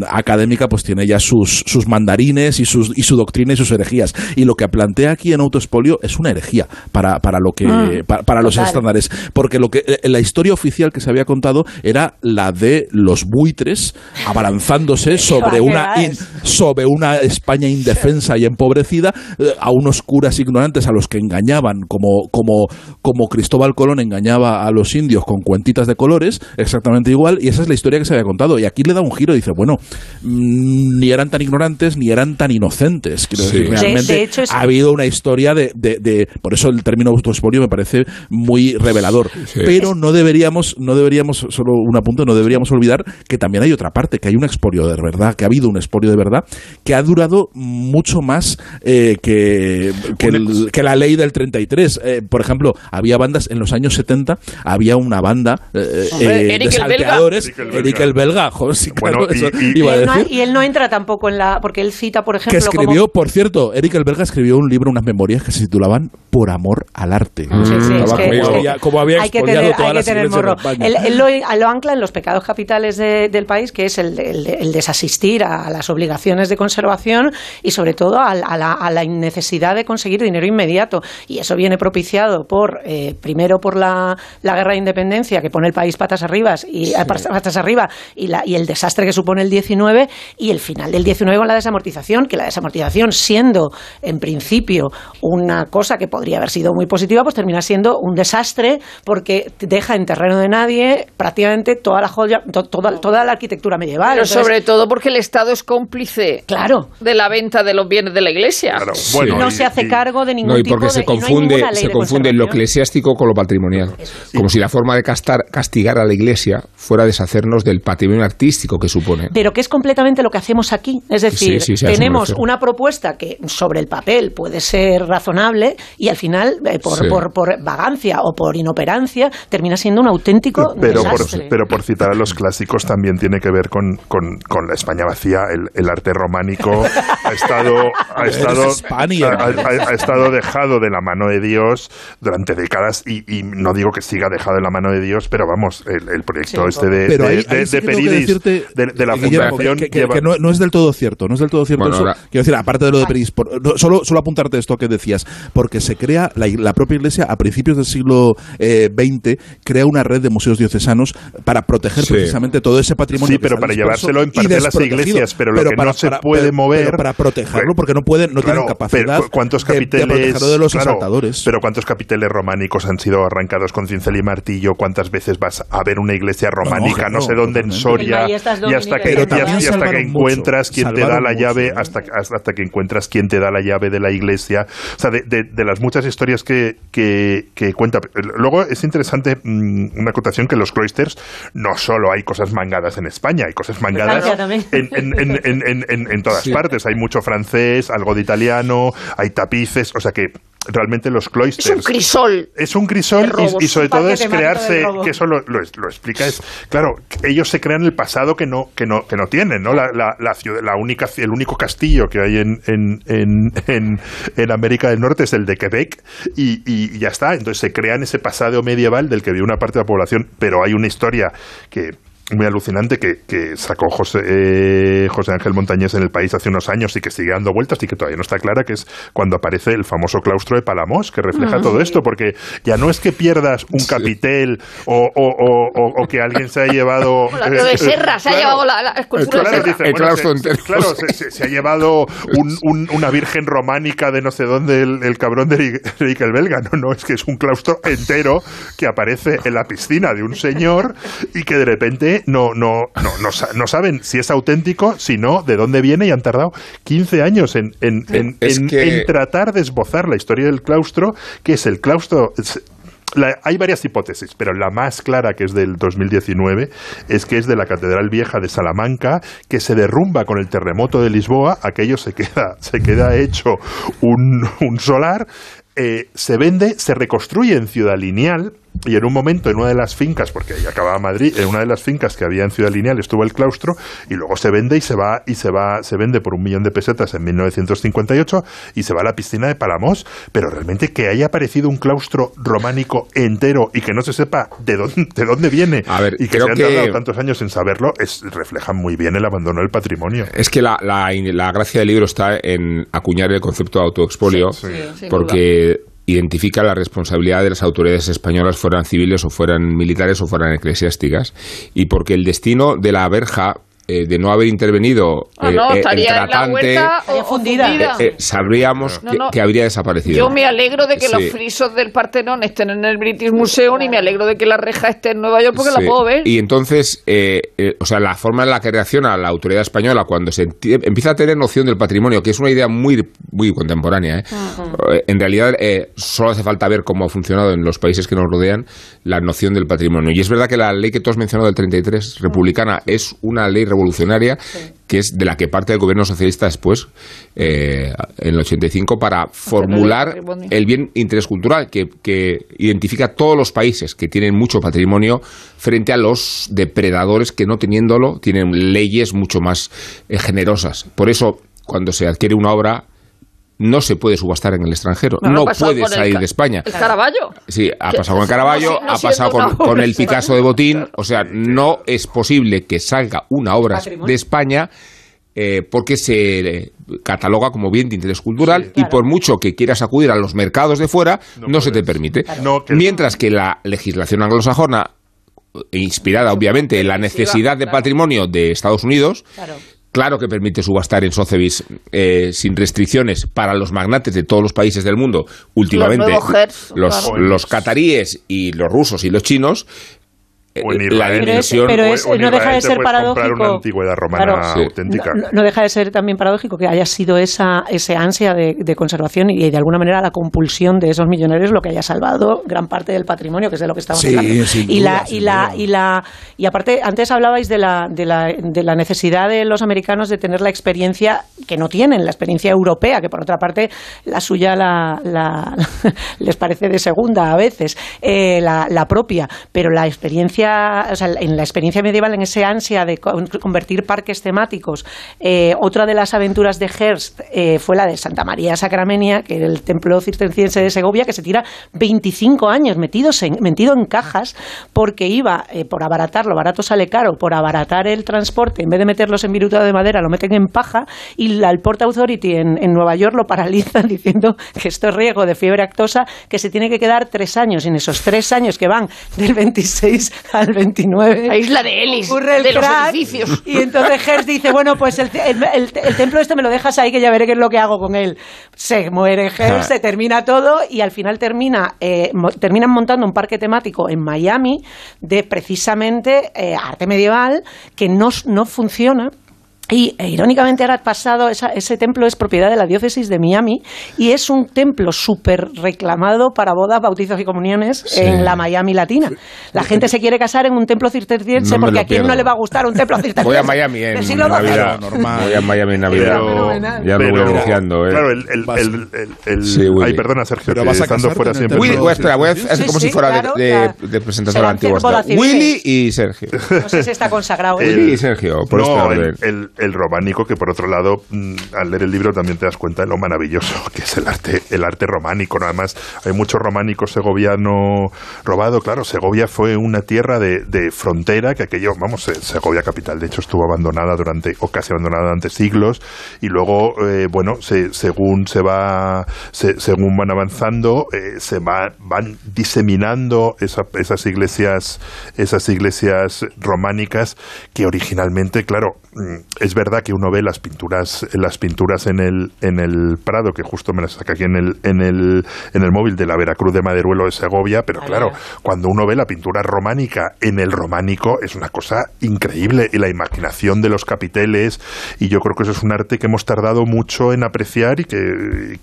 académica, pues tiene ya sus, sus mandarines y, sus, y su doctrina y sus herejías. Y lo que plantea aquí en Autoespolio es una herejía para, para lo que Mm, para, para los estándares porque lo que eh, la historia oficial que se había contado era la de los buitres abalanzándose *laughs* sobre una in- sobre una España indefensa y empobrecida eh, a unos curas ignorantes a los que engañaban como como como Cristóbal Colón engañaba a los indios con cuentitas de colores exactamente igual y esa es la historia que se había contado. Y aquí le da un giro y dice bueno mm, ni eran tan ignorantes ni eran tan inocentes quiero Sí. decir De- realmente de hecho es- ha habido una historia de, de- de- por eso el término autoexpolio me parece muy revelador pero no deberíamos no deberíamos solo un apunte no deberíamos olvidar que también hay otra parte que hay un expolio de verdad que ha habido un expolio de verdad que ha durado mucho más eh, que, que, el- que la ley del 33 Eh, por ejemplo había bandas en los años 70 había una banda eh, Hombre, eh, Eric de el belga. salteadores Eric el belga, joder, sí, claro, Bueno, y- eso y- iba a Y él, no, decir y él no entra tampoco en la. Porque él cita, por que ejemplo. escribió, como, por cierto, Eric el Belga escribió un libro, unas memorias que se titulaban Por amor al arte. Sí, sí, es Como que- había- es que había, como había hay que tener, hay que tener morro. Él, él lo, lo ancla en los pecados capitales de- del país, que es el, el el desasistir a las obligaciones de conservación y sobre todo a, la- a la, a la necesidad de conseguir dinero inmediato. Y eso viene propiciado por, eh, primero por la, la guerra de independencia, que pone el país patas arriba y, eh, patas arriba y, la, y el desastre que supone el 19 y el final del 19 con la desamortización, que la desamortización siendo en principio una cosa que podría haber sido muy positiva, pues termina siendo un desastre porque deja en terreno de nadie prácticamente toda la joya, to- toda, toda la arquitectura medieval. Pero Entonces, sobre todo porque el Estado es cómplice Claro. de la venta de los bienes de la Iglesia. Bueno, no y- se hace cargo de ningún No, y tipo porque de se no hay confunde, ley se de confunde lo eclesiástico con lo patrimonial. Como si la forma de castar- castigar a la iglesia fuera deshacernos del patrimonio artístico que supone. Pero que es completamente lo que hacemos aquí. Es decir, Sí, sí, sí, tenemos una propuesta que sobre el papel puede ser razonable y al final, eh, por, Sí. por, por vagancia o por inoperancia, termina siendo un auténtico Pero por, desastre. pero por citar a los clásicos también tiene que ver con, con- con la España vacía. El, el arte románico *laughs* ha estado, ha, estado, ha, ha- ha estado dejado de la mano de Dios durante décadas y, y no digo que siga dejado de la mano de Dios, pero vamos, el, el proyecto este de, Pero de, ahí- de- ahí sí de que tengo que Peridis, decirte, de, de la fundación que, que- lleva- que no, no es del todo cierto, no es del todo cierto Bueno, eso. ahora- Quiero decir, aparte de lo de por- no, solo, solo apuntarte esto que decías, porque se crea, la, la propia Iglesia a principios del siglo eh, XX crea una red de museos diocesanos para proteger Sí. precisamente todo ese patrimonio. Sí, pero para llevárselo en parte a las iglesias, pero lo que no se puede pero- mover- pero para protegerlo, porque no pueden, no tienen capacidad pero cu- ¿cuántos de- de, capiteles, protegerlo de los claro, asaltadores. Pero cuántos capiteles románicos han sido arrancados con cincel y martillo, cuántas veces vas a ver una iglesia románica, no, sé dónde en. Soria, Majestas y hasta que, Dominicae y hasta- también y hasta que salvaron encuentras mucho, quién te da la mucho, llave, ¿eh? hasta, hasta, que encuentras quién te da la llave de la iglesia. O sea, de, de- de las muchas historias que, que, que cuenta. Luego es interesante mm, una acotación que en los cloisters no solo hay cosas mangadas en España, hay cosas mangadas Francia también. en, en, en, en, en- en- en todas partes. Hay mucho francés, algo de italiano, hay tapices, o sea que realmente los Es cloisters... un crisol. Es un crisol robos. y, y sobre todo es crearse, que eso lo, lo, lo explica, es, claro, ellos se crean el pasado que no, que no, que no tienen, ¿no? La, la, la, ciudad- la única, el único castillo que hay en, en, en, en, en América del Norte es el de Quebec y, y ya está. Entonces se crean ese pasado medieval del que vive una parte de la población, pero hay una historia que muy alucinante que, que sacó José, eh, José Ángel Montañés en el país hace unos años y que sigue dando vueltas y que todavía no está clara, que es cuando aparece el famoso claustro de Palamos, que refleja Ah, todo sí. esto, porque ya no es que pierdas un capitel o, o- o- o- o que alguien se ha llevado... *laughs* La de Serra, se ha claro, llevado la, la escultura de Claro, Serra. dice, bueno, se, se- claro, se, se- se ha llevado un- un- una virgen románica de no sé dónde el, el cabrón de Eric el Belga. No, no, es que es un claustro entero que aparece en la piscina de un señor y que de repente no, no, no, no, sa- no saben si es auténtico, si no, de dónde viene y han tardado 15 años en, en, en- Es en- que- tratar de esbozar la historia del claustro, que es el claustro... es- la- hay varias hipótesis, pero la más clara, que es del 2019, es que es de la Catedral Vieja de Salamanca, que se derrumba con el terremoto de Lisboa, aquello se queda, *laughs* se queda hecho un, un solar, eh, se vende, se reconstruye en Ciudad Lineal, y en un momento en una de las fincas, porque ahí acababa Madrid, en una de las fincas que había en Ciudad Lineal estuvo el claustro, y luego se vende y se va, y se va, se vende por un millón de pesetas en 1958, y se va a la piscina de Palamos, pero realmente que haya aparecido un claustro románico entero y que no se sepa de dónde, de dónde viene y que creo se han que- tardado tantos años en saberlo, es, refleja muy bien el abandono del patrimonio. Es que la, la, la gracia del libro está en acuñar el concepto de autoexpolio, Sí, sí. Sin porque identifica la responsabilidad de las autoridades españolas, fueran civiles o fueran militares o fueran eclesiásticas, y porque el destino de la verja eh, de no haber intervenido Ah, eh, no, eh, el estaría en la tratante, huerta o, o fundida. eh, eh, sabríamos No, que, no. que habría desaparecido. Yo me alegro de que Sí. los frisos del Partenón estén en el British Museum y me alegro de que la reja esté en Nueva York porque Sí. la puedo ver. Y entonces, eh, eh, o sea, la forma en la que reacciona la autoridad española cuando se empieza a tener noción del patrimonio, que es una idea muy, muy contemporánea, en realidad eh, solo hace falta ver cómo ha funcionado en los países que nos rodean la noción del patrimonio. Y es verdad que la ley que tú has mencionado del 33, republicana, es una ley revolucionaria que es de la que parte el gobierno socialista después, eh, en el 85, para formular el bien interés cultural que, que identifica a todos los países que tienen mucho patrimonio frente a los depredadores que no teniéndolo tienen leyes mucho más eh, generosas. Por eso, cuando se adquiere una obra, no se puede subastar en el extranjero, Bueno, no puede salir de España. El Caravaggio. Sí, ha pasado con el no, no ha pasado con, el. Picasso de Botín. O sea, no es posible que salga una obra Patrimonio. de España eh, porque se eh, cataloga como bien de interés cultural y por mucho que quieras acudir a los mercados de fuera, no, se te permite. Mientras que la legislación anglosajona, eh, inspirada obviamente en la necesidad de patrimonio de Estados Unidos, Claro que permite subastar en Sotheby's eh, sin restricciones para los magnates de todos los países del mundo. Últimamente, los, los cataríes y los rusos y los chinos, O en la Israel. dimensión... pero es- no deja de ser paradójico. una antigüedad romana Claro. Sí. auténtica. No, no deja de ser también paradójico que haya sido esa ese ansia de, de conservación y de alguna manera la compulsión de esos millonarios lo que haya salvado gran parte del patrimonio, que es de lo que estamos Sí, hablando. sin y duda, la sin y la y la y aparte antes hablabais de la, de la de la necesidad de los americanos de tener la experiencia que no tienen, la experiencia europea, que por otra parte la suya la, la- *laughs* les parece de segunda a veces, eh, la, la propia, pero la experiencia, en la experiencia medieval, en ese ansia de co- convertir parques temáticos, eh, otra de las aventuras de Hearst eh, fue la de Santa María Sacramenia, que era el templo cisterciense de Segovia, que se tira 25 años metidos metido en cajas porque iba, eh, por abaratar, lo barato sale caro, por abaratar el transporte, en vez de meterlos en virutado de madera, lo meten en paja y la, el Port Authority en, en Nueva York lo paraliza *laughs* diciendo que esto es riesgo de fiebre actosa, que se tiene que quedar tres años. Y en esos tres años que van del 26 al 29. La isla de Ellis, ocurre el de los crack, edificios. Y entonces Hearst dice, bueno, pues el, el- el- el templo este me lo dejas ahí que ya veré qué es lo que hago con él. Se muere Hearst, Ah. se termina todo y al final termina eh, mo- terminan montando un parque temático en Miami de precisamente eh, arte medieval que no, no funciona. Y eh, irónicamente ahora ha pasado, esa- ese templo es propiedad de la diócesis de Miami y es un templo súper reclamado para bodas, bautizos y comuniones Sí. en la Miami latina. La gente se quiere casar en un templo cisterciense No porque a quién no le va a gustar un templo *laughs* cisterciense. Voy a Miami en. Navidad. Voy a Miami en Navidad. Pero- ya lo voy anunciando. ¿eh? Claro, el, el, el, el- el- Sí, ay, perdona, Sergio, Pero vas a estando casarte fuera siempre. Willy, no- voy a esperar, voy a hacer Sí, como sí, si fuera de- claro, de, ya. de presentación antigua. Willy y Sergio. No sé si está consagrado. *laughs* ¿eh? Willy y Sergio, por este orden. el- el románico, que por otro lado, mm, al leer el libro también te das cuenta de lo maravilloso *laughs* que es el arte, el arte románico. ¿no? Además, hay mucho románico segoviano robado. Claro, Segovia fue una tierra de, de frontera que aquello, vamos, eh, Segovia capital, de hecho, estuvo abandonada durante, o casi abandonada durante siglos, y luego, eh, bueno, se, según se va, se- según van avanzando, eh, se va, van diseminando esa- esas iglesias, esas iglesias románicas que originalmente, claro, mm, es verdad que uno ve las pinturas, las pinturas en el, en el Prado, que justo me las saca aquí en el, en el, en el móvil de la Veracruz de Maderuelo de Segovia, pero claro, cuando uno ve la pintura románica en el románico es una cosa increíble y la imaginación de los capiteles y yo creo que eso es un arte que hemos tardado mucho en apreciar y que,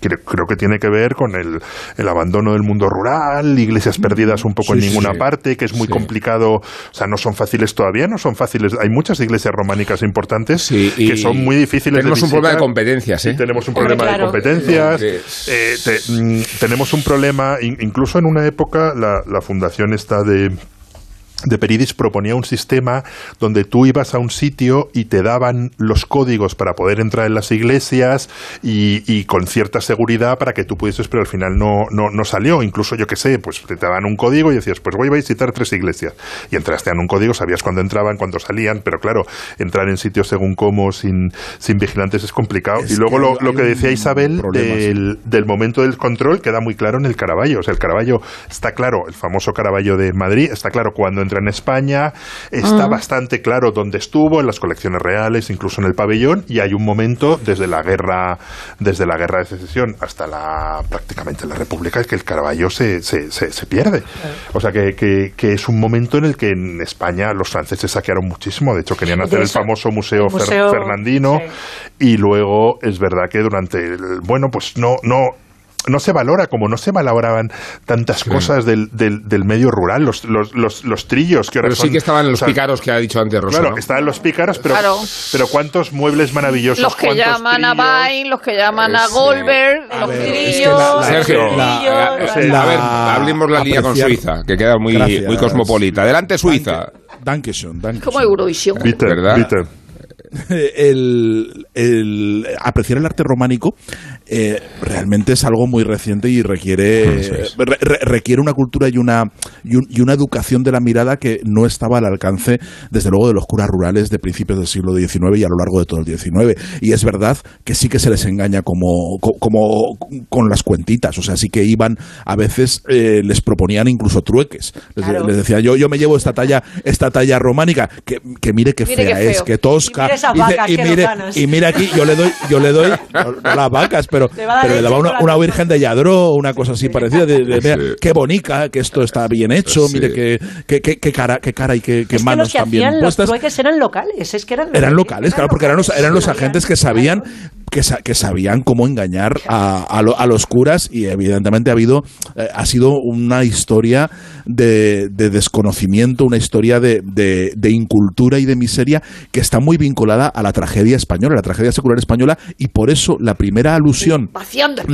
creo que tiene que ver con el, el abandono del mundo rural, iglesias perdidas un poco Sí, en ninguna sí. parte, que es muy Sí. complicado, o sea, no son fáciles todavía, no son fáciles. Hay muchas iglesias románicas importantes que son muy difíciles tenemos de un problema de competencias, ¿eh? Tenemos un problema claro. de competencias. Que- Eh, te- mm, tenemos un problema, in- incluso en una época, la, la fundación está de de Peridis proponía un sistema donde tú ibas a un sitio y te daban los códigos para poder entrar en las iglesias y, y con cierta seguridad para que tú pudieses, pero al final no, no, no salió. Incluso yo que sé, pues te daban un código y decías, pues voy a visitar tres iglesias. Y entraste en un código, sabías cuándo entraban, cuándo salían, pero claro, entrar en sitios según cómo, sin, sin vigilantes es complicado. Es y luego lo, lo que decía Isabel del, del momento del control queda muy claro en el Caravaggio. O sea, el Caravaggio está claro, el famoso Caravaggio de Madrid, está claro cuando en España, está Ah. bastante claro dónde estuvo, en las colecciones reales, incluso en el pabellón, y hay un momento desde la guerra, desde la guerra de secesión hasta la prácticamente la República, que el Caravaggio se, se, se, se pierde. O sea, que, que, que es un momento en el que en España los franceses saquearon muchísimo. De hecho, querían hacer el famoso Museo, Fer- Museo- Fernandino, y luego es verdad que durante el, bueno, pues no, no, no se valora, como no se valoraban tantas cosas del, del, del medio rural, los, los, los, los trillos que ahora Pero sí que estaban los o sea, pícaros que ha dicho antes Rosa. Claro, ¿no? estaban los pícaros, pero, Claro. pero ¿cuántos muebles maravillosos? Los que llaman a? Bain, los que llaman a. Goldberg, los ver, es que trillos, la- la- Sergio, la- a ver, hablemos la línea con Suiza, que queda muy, Gracias. muy cosmopolita. Adelante, Suiza. Dankeschön, Dankeschön. como Eurovisión. Bitte, ¿Verdad? bitte. *laughs* el, el apreciar el arte románico eh, realmente es algo muy reciente y requiere re- re- requiere una cultura y una y, un- y una educación de la mirada que no estaba al alcance desde luego de los curas rurales de principios del siglo XIX y a lo largo de todo el XIX y es verdad que sí que se les engaña como co- como con las cuentitas. O sea sí que iban a veces eh, les proponían incluso trueques. Les, Claro. les decían yo yo me llevo esta talla esta talla románica que, que mire qué Mire fea qué es que tosca Y mire esas dice, vacas, y qué mire, lozanas. y mira aquí, yo le doy, yo le doy *laughs* no, no las vacas, pero, Le va a dar pero le daba una, la una virgen de Yadró, una cosa así parecida, de, de- mira, qué bonica, que esto está bien hecho, Sí. mire qué, qué, qué- qué cara, qué cara y qué, qué Es que manos los que también hacían los puestas. trueques eran locales, es que eran, Eran locales, claro, porque eran los, eran los agentes que sabían que, sa- que sabían cómo engañar a, a lo- a los curas y evidentemente ha habido eh, ha sido una historia de, de desconocimiento, una historia de, de- de incultura y de miseria que está muy vinculada a la tragedia española, a la tragedia secular española y por eso la primera alusión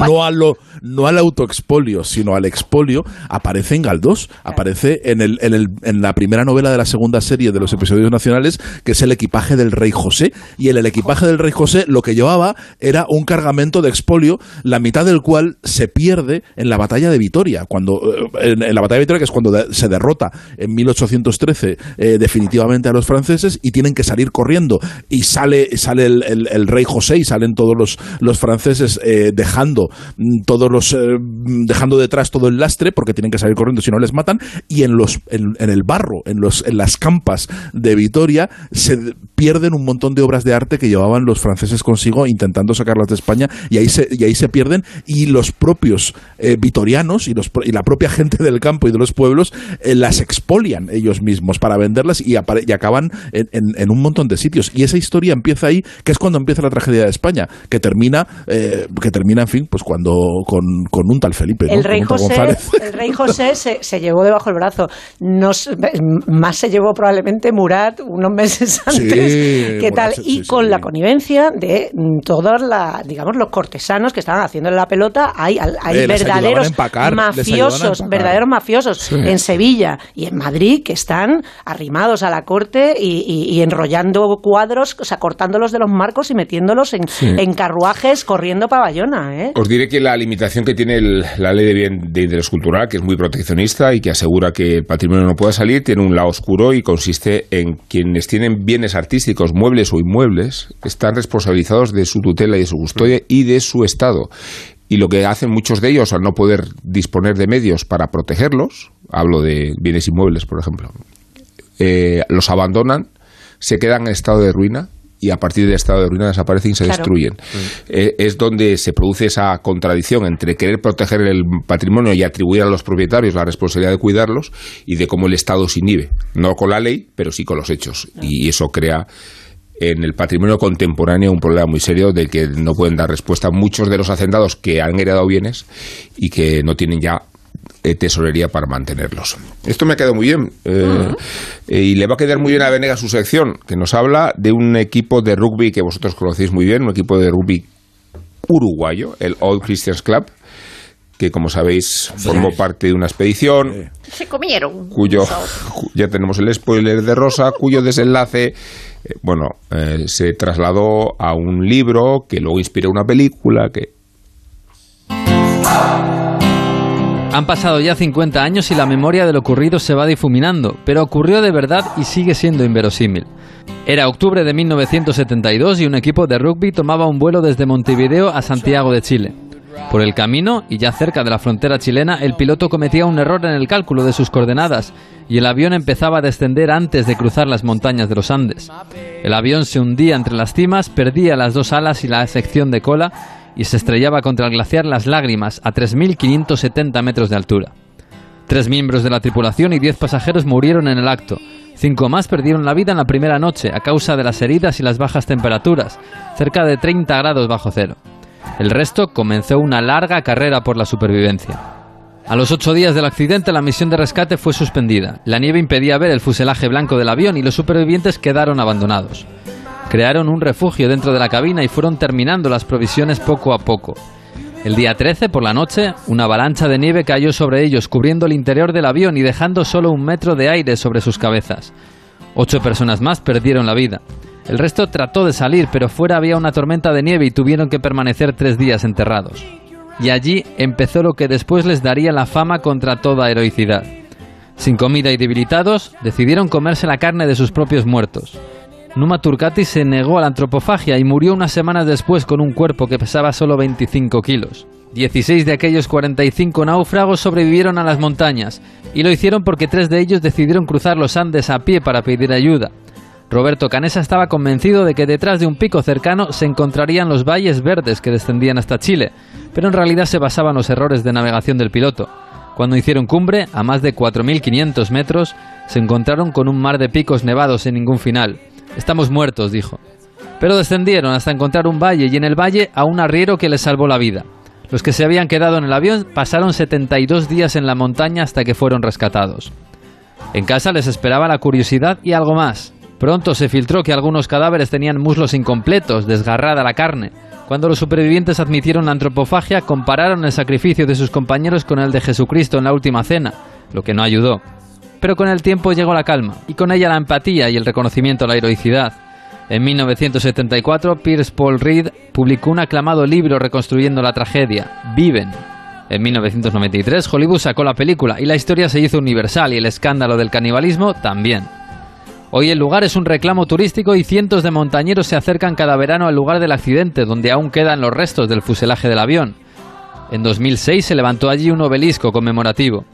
no a lo no al autoexpolio sino al expolio aparece en Galdós aparece en el, en el en la primera novela de la segunda serie de los episodios nacionales que es el equipaje del rey José y en el equipaje del rey José lo que llevaba era un cargamento de expolio la mitad del cual se pierde en la batalla de Vitoria cuando eh, en, la batalla de Vitoria que es cuando se derrota en 1813 eh, definitivamente a los franceses y tienen que salir corriendo. Y sale sale el, el- rey José y salen todos los, los franceses eh, dejando mm, todos los mm, dejando detrás todo el lastre porque tienen que salir corriendo si no les matan. Y en los en, en el barro en los en las campas de Vitoria se pierden un montón de obras de arte que llevaban los franceses consigo intentando sacarlas de España y ahí se y ahí se pierden y los propios eh, vitorianos y los y la propia gente del campo y de los pueblos eh, las expolian ellos mismos para venderlas y, y acaban en, en- en un montón de sitios y esa historia empieza ahí que es cuando empieza la tragedia de España que termina eh, que termina en fin pues cuando con, con un tal Felipe ¿no? El rey, José, *laughs* el rey José se, se llevó debajo el brazo. Nos, más se llevó probablemente Murat unos meses antes. Sí, ¿Qué Murat, tal? sí, y sí, con la connivencia de mm, todos la, digamos, los cortesanos que estaban haciendo la pelota, hay, hay Eh, verdaderos empacar, mafiosos, verdaderos mafiosos Sí. en Sevilla y en Madrid que están arrimados a la corte y, y- y enrollando cuadros, o sea, cortándolos de los marcos y metiéndolos en, Sí. en carruajes corriendo para Bayona, ¿eh? Os diré que la limitación que tiene el- la ley de, bien, de interés cultural, que es muy proteccionista y que asegura que el patrimonio no pueda salir, tiene un lado oscuro y consiste en quienes tienen bienes artísticos, muebles o inmuebles, están responsabilizados de su tutela y de su custodia y de su estado. Y lo que hacen muchos de ellos al no poder disponer de medios para protegerlos, hablo de bienes inmuebles, por ejemplo, eh, los abandonan, se quedan en estado de ruina y a partir del estado de ruina desaparecen y se Claro. destruyen. Eh, es donde se produce esa contradicción entre querer proteger el patrimonio y atribuir a los propietarios la responsabilidad de cuidarlos y de cómo el Estado se inhibe, no con la ley, pero sí con los hechos. Y eso crea en el patrimonio contemporáneo un problema muy serio del que no pueden dar respuesta muchos de los hacendados que han heredado bienes y que no tienen ya eh, tesorería para mantenerlos. Esto me ha quedado muy bien eh, eh, y le va a quedar muy bien a Venega su sección, que nos habla de un equipo de rugby que vosotros conocéis muy bien, un equipo de rugby uruguayo, el Old Christians Club, que como sabéis formó parte de una expedición Se comieron. cuyo cu- ya tenemos el spoiler de Rosa, cuyo desenlace eh, bueno, eh, se trasladó a un libro que luego inspiró una película que Han pasado ya 50 años y la memoria de lo ocurrido se va difuminando, pero ocurrió de verdad y sigue siendo inverosímil. Era octubre de 1972 y un equipo de rugby tomaba un vuelo desde Montevideo a Santiago de Chile. Por el camino, y ya cerca de la frontera chilena, el piloto cometía un error en el cálculo de sus coordenadas y el avión empezaba a descender antes de cruzar las montañas de los Andes. El avión se hundía entre las cimas, perdía las dos alas y la sección de cola y se estrellaba contra el glaciar Las Lágrimas a 3.570 metros de altura. Tres miembros de la tripulación y diez pasajeros murieron en el acto. Cinco más perdieron la vida en la primera noche a causa de las heridas y las bajas temperaturas, cerca de 30 grados bajo cero. El resto comenzó una larga carrera por la supervivencia. A los ocho días del accidente, la misión de rescate fue suspendida. La nieve impedía ver el fuselaje blanco del avión y los supervivientes quedaron abandonados. Crearon un refugio dentro de la cabina y fueron terminando las provisiones poco a poco. El día 13, por la noche, una avalancha de nieve cayó sobre ellos, cubriendo el interior del avión y dejando solo un metro de aire sobre sus cabezas. Ocho personas más perdieron la vida. El resto trató de salir, pero fuera había una tormenta de nieve y tuvieron que permanecer tres días enterrados. Y allí empezó lo que después les daría la fama contra toda heroicidad. Sin comida y debilitados, decidieron comerse la carne de sus propios muertos. Numa Turcati se negó a la antropofagia y murió unas semanas después con un cuerpo que pesaba solo 25 kilos. 16 de aquellos 45 náufragos sobrevivieron a las montañas, y lo hicieron porque tres de ellos decidieron cruzar los Andes a pie para pedir ayuda. Roberto Canesa estaba convencido de que detrás de un pico cercano se encontrarían los valles verdes que descendían hasta Chile, pero en realidad se basaban los errores de navegación del piloto. Cuando hicieron cumbre, a más de 4.500 metros, se encontraron con un mar de picos nevados sin ningún final. Estamos muertos, dijo. Pero descendieron hasta encontrar un valle y en el valle a un arriero que les salvó la vida. Los que se habían quedado en el avión pasaron 72 días en la montaña hasta que fueron rescatados. En casa les esperaba la curiosidad y algo más. Pronto se filtró que algunos cadáveres tenían muslos incompletos, desgarrada la carne. Cuando los supervivientes admitieron la antropofagia, compararon el sacrificio de sus compañeros con el de Jesucristo en la última cena, lo que no ayudó. Pero con el tiempo llegó la calma, y con ella la empatía y el reconocimiento a la heroicidad. En 1974, Pierce Paul Reed publicó un aclamado libro reconstruyendo la tragedia, Viven. En 1993, Hollywood sacó la película y la historia se hizo universal y el escándalo del canibalismo también. Hoy el lugar es un reclamo turístico y cientos de montañeros se acercan cada verano al lugar del accidente, donde aún quedan los restos del fuselaje del avión. En 2006 se levantó allí un obelisco conmemorativo.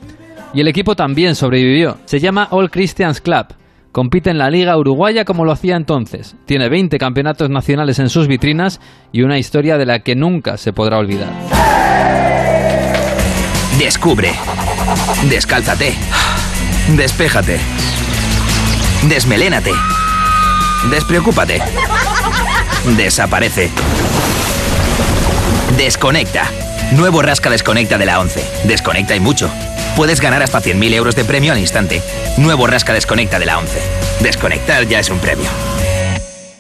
Y el equipo también sobrevivió. Se llama All Christians Club. Compite en la Liga Uruguaya como lo hacía entonces. Tiene 20 campeonatos nacionales en sus vitrinas y una historia de la que nunca se podrá olvidar. Descubre. Descálzate. Despéjate. Desmelénate. Despreocúpate. Desaparece. Desconecta. Nuevo Rasca Desconecta de la 11. Desconecta y mucho. Puedes ganar hasta 100.000 euros de premio al instante. Nuevo Rasca Desconecta de la 11. Desconectar ya es un premio.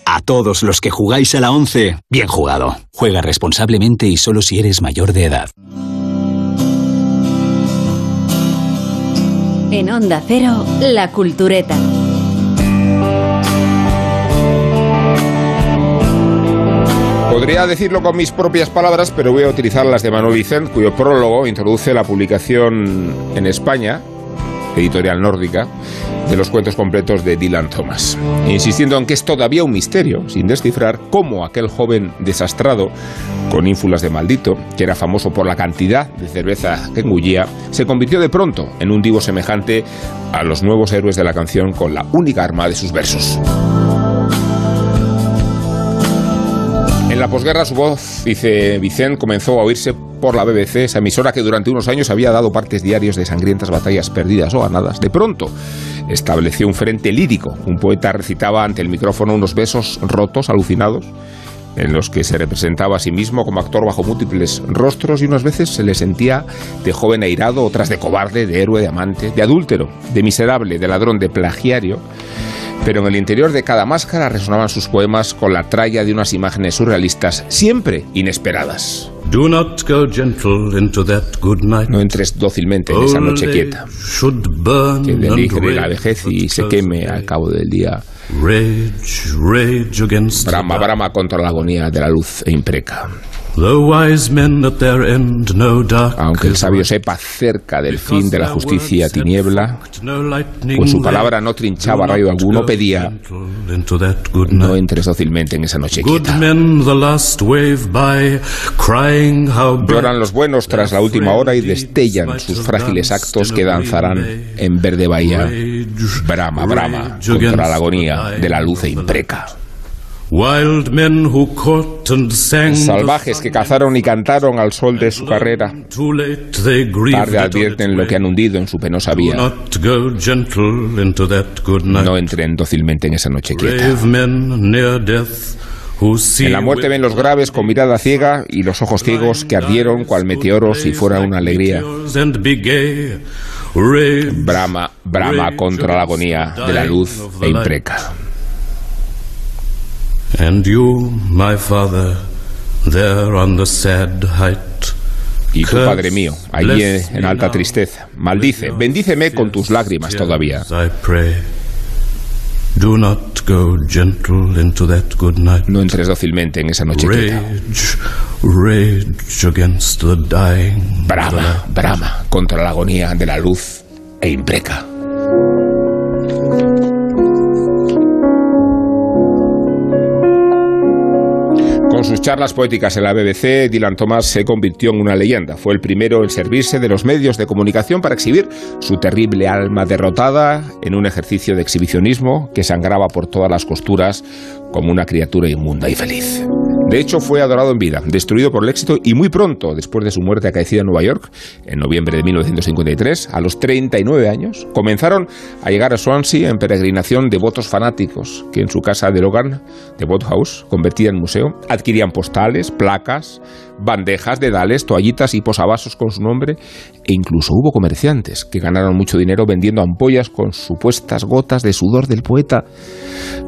A todos los que jugáis a la 11, bien jugado. Juega responsablemente y solo si eres mayor de edad. En Onda Cero, La Cultureta. Podría decirlo con mis propias palabras, pero voy a utilizar las de Manuel Vicent, cuyo prólogo introduce la publicación en España, editorial nórdica, de los cuentos completos de Dylan Thomas, insistiendo en que es todavía un misterio, sin descifrar, cómo aquel joven desastrado, con ínfulas de maldito, que era famoso por la cantidad de cerveza que engullía, se convirtió de pronto en un divo semejante a los nuevos héroes de la canción con la única arma de sus versos. La posguerra su voz, dice Vicent, comenzó a oírse por la BBC, esa emisora que durante unos años había dado partes diarios de sangrientas batallas perdidas o ganadas. De pronto estableció un frente lírico. Un poeta recitaba ante el micrófono unos besos rotos, alucinados, en los que se representaba a sí mismo como actor bajo múltiples rostros y unas veces se le sentía de joven airado, otras de cobarde, de héroe, de amante, de adúltero, de miserable, de ladrón, de plagiario pero en el interior de cada máscara resonaban sus poemas con la tralla de unas imágenes surrealistas, siempre inesperadas. No entres dócilmente en esa noche quieta, que deligre la vejez y se queme al cabo del día. Brama, brama contra la agonía de la luz e impreca. Aunque el sabio sepa cerca del fin de la justicia tiniebla, pues su palabra no trinchaba rayo alguno, pedía, no entres dócilmente en esa noche quieta. Lloran los buenos tras la última hora y destellan sus frágiles actos que danzarán en verde bahía. Brama, brama, contra la agonía de la luz e impreca. Salvajes que cazaron y cantaron al sol de su carrera. Tarde advierten lo que han hundido en su penosa vía. No entren dócilmente en esa noche quieta. En la muerte ven los graves con mirada ciega y los ojos ciegos que ardieron cual meteoros si fuera una alegría. Brama, brama contra la agonía de la luz e impreca. And you, my father, there on the sad height. Y tu Padre mío, allí en alta tristeza, maldice, bendíceme con tus lágrimas todavía. No entres dócilmente en esa noche quieta. Brama, brama contra la agonía de la luz e impreca. Con sus charlas poéticas en la BBC, Dylan Thomas se convirtió en una leyenda. Fue el primero en servirse de los medios de comunicación para exhibir su terrible alma derrotada en un ejercicio de exhibicionismo que sangraba por todas las costuras como una criatura inmunda y feliz. De hecho, fue adorado en vida, destruido por el éxito y muy pronto, después de su muerte acaecida en Nueva York, en noviembre de 1953, a los 39 años, comenzaron a llegar a Swansea en peregrinación devotos fanáticos que en su casa de Logan, de House, convertida en museo, adquirían postales, placas, bandejas, dedales, toallitas y posavasos con su nombre e incluso hubo comerciantes que ganaron mucho dinero vendiendo ampollas con supuestas gotas de sudor del poeta.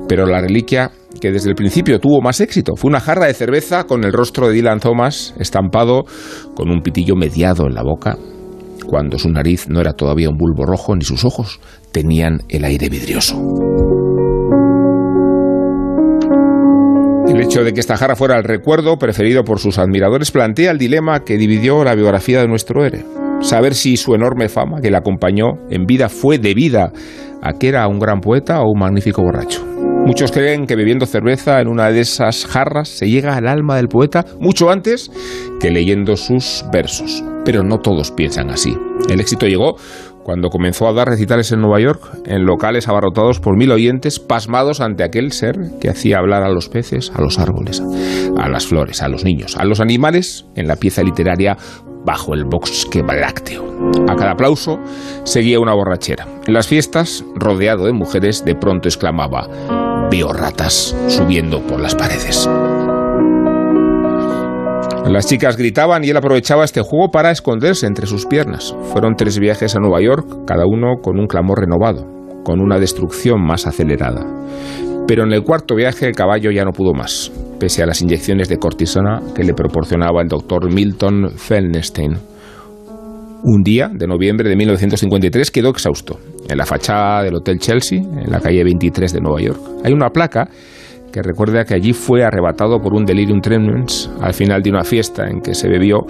Pero la reliquia que desde el principio tuvo más éxito fue una jarra de cerveza con el rostro de Dylan Thomas estampado con un pitillo mediado en la boca, cuando su nariz no era todavía un bulbo rojo ni sus ojos tenían el aire vidrioso. El hecho de que esta jarra fuera el recuerdo preferido por sus admiradores plantea el dilema que dividió la biografía de nuestro héroe. Saber si su enorme fama que le acompañó en vida fue debida a que era un gran poeta o un magnífico borracho. Muchos creen que bebiendo cerveza en una de esas jarras se llega al alma del poeta mucho antes que leyendo sus versos. Pero no todos piensan así. El éxito llegó cuando comenzó a dar recitales en Nueva York, en locales abarrotados por mil oyentes, pasmados ante aquel ser que hacía hablar a los peces, a los árboles, a las flores, a los niños, a los animales, en la pieza literaria bajo el bosque lácteo. A cada aplauso seguía una borrachera. En las fiestas, rodeado de mujeres, de pronto exclamaba, veo ratas subiendo por las paredes. Las chicas gritaban y él aprovechaba este juego para esconderse entre sus piernas. Fueron tres viajes a Nueva York, cada uno con un clamor renovado, con una destrucción más acelerada. Pero en el cuarto viaje el caballo ya no pudo más, pese a las inyecciones de cortisona que le proporcionaba el doctor Milton Felnstein. Un día de noviembre de 1953 quedó exhausto. En la fachada del Hotel Chelsea, en la calle 23 de Nueva York, hay una placa que recuerda que allí fue arrebatado por un delirium tremens al final de una fiesta en que se bebió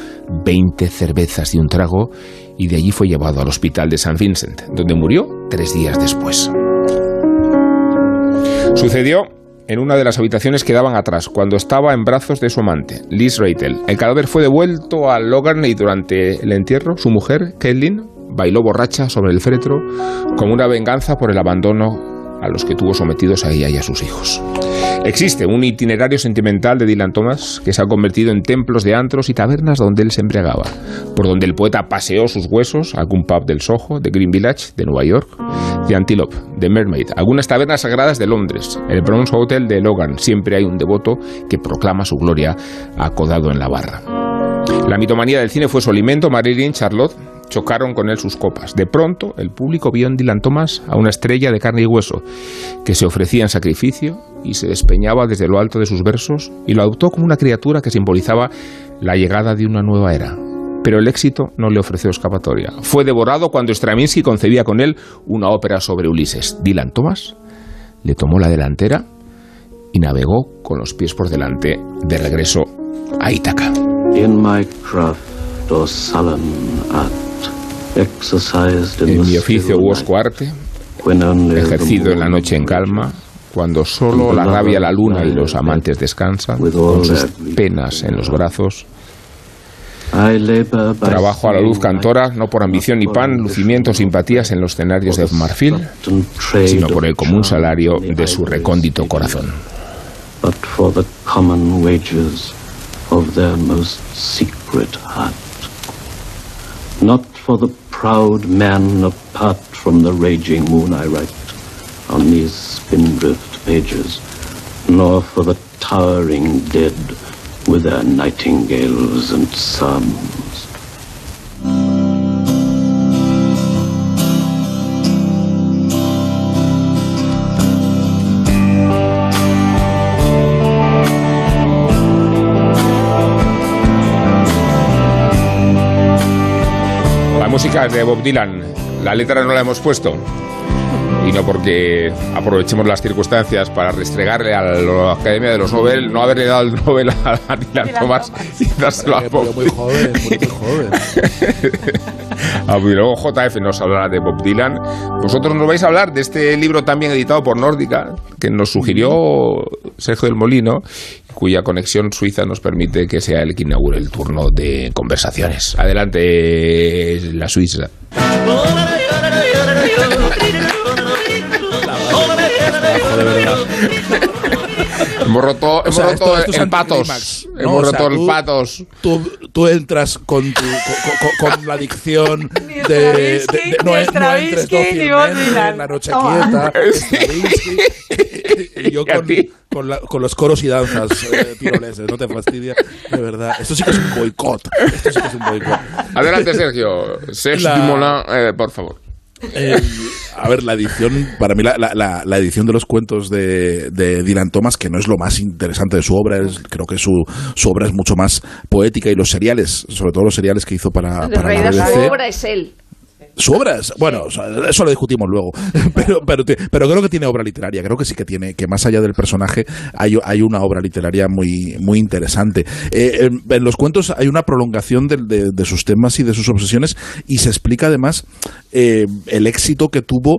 20 cervezas y un trago y de allí fue llevado al hospital de San Vincent, donde murió tres días después. Sucedió en una de las habitaciones que daban atrás, cuando estaba en brazos de su amante, Liz Reitel. El cadáver fue devuelto a Logan y durante el entierro, su mujer, Caitlin, bailó borracha sobre el féretro como una venganza por el abandono a los que tuvo sometidos a ella y a sus hijos. Existe un itinerario sentimental de Dylan Thomas que se ha convertido en templos de antros y tabernas donde él se embriagaba, por donde el poeta paseó sus huesos, algún pub del Soho, de Green Village, de Nueva York, de Antelope, de Mermaid, algunas tabernas sagradas de Londres, el Bronze Hotel de Logan, siempre hay un devoto que proclama su gloria acodado en la barra. La mitomanía del cine fue su alimento, Marilyn, Charlotte, chocaron con él sus copas. De pronto, el público vio en Dylan Thomas a una estrella de carne y hueso, que se ofrecía en sacrificio y se despeñaba desde lo alto de sus versos, y lo adoptó como una criatura que simbolizaba la llegada de una nueva era. Pero el éxito no le ofreció escapatoria. Fue devorado cuando Stravinsky concebía con él una ópera sobre Ulises. Dylan Thomas le tomó la delantera y navegó con los pies por delante de regreso a Ítaca. In my craft, o sullen art, exercised in En mi oficio arte, when only the ejercido en la noche en calma, cuando solo la rabia, la luna y los amantes descansan, con sus penas en los brazos. Trabajo a la luz cantora, no por ambición ni pan, lucimiento o simpatías en los escenarios de marfil, sino por el común salario de su recóndito corazón. Of their most secret heart. Not for the proud man apart from the raging moon I write on these spindrift pages, nor for the towering dead with their nightingales and psalms. De Bob Dylan, la letra no la hemos puesto. Y no porque aprovechemos las circunstancias para restregarle a la Academia de los Nobel, no haberle dado el Nobel a, Dylan Thomas y dárselo a Bob Muy joven, muy, *laughs* joven. Ah, y luego JF nos hablará de Bob Dylan. Vosotros nos vais a hablar de este libro también editado por Nórdica, que nos sugirió Sergio del Molino, cuya conexión suiza nos permite que sea el que inaugure el turno de conversaciones. Adelante, la Suiza. De. Hemos roto, hemos O sea, roto esto- esto es el patos. ¿no? Hemos O sea, roto el tú- patos. Tú, tú entras con, tu, con, con- *laughs* con la dicción de, de- de- no, ni no entres en la noche Toma. quieta, y yo *laughs* con, con, la- con los coros y danzas eh, tiroleses, no te fastidia, de verdad. Esto sí que es un boicot. Esto sí que es un boicot. Adelante, Sergio. Sergio La- Dumoulin, eh, por favor. Eh, a ver, la edición, para mí la, la- edición de los cuentos de, de Dylan Thomas, que no es lo más interesante de su obra, es- creo que su, su obra es mucho más poética y los seriales, sobre todo los seriales que hizo para, para la su BBC. obra es él. Su obra es, bueno, eso lo discutimos luego, *laughs* pero, pero, pero creo que tiene obra literaria, creo que sí que tiene, que más allá del personaje hay, hay una obra literaria muy, muy interesante. Eh, en, los cuentos hay una prolongación de, de- de sus temas y de sus obsesiones y se explica además eh, el éxito que tuvo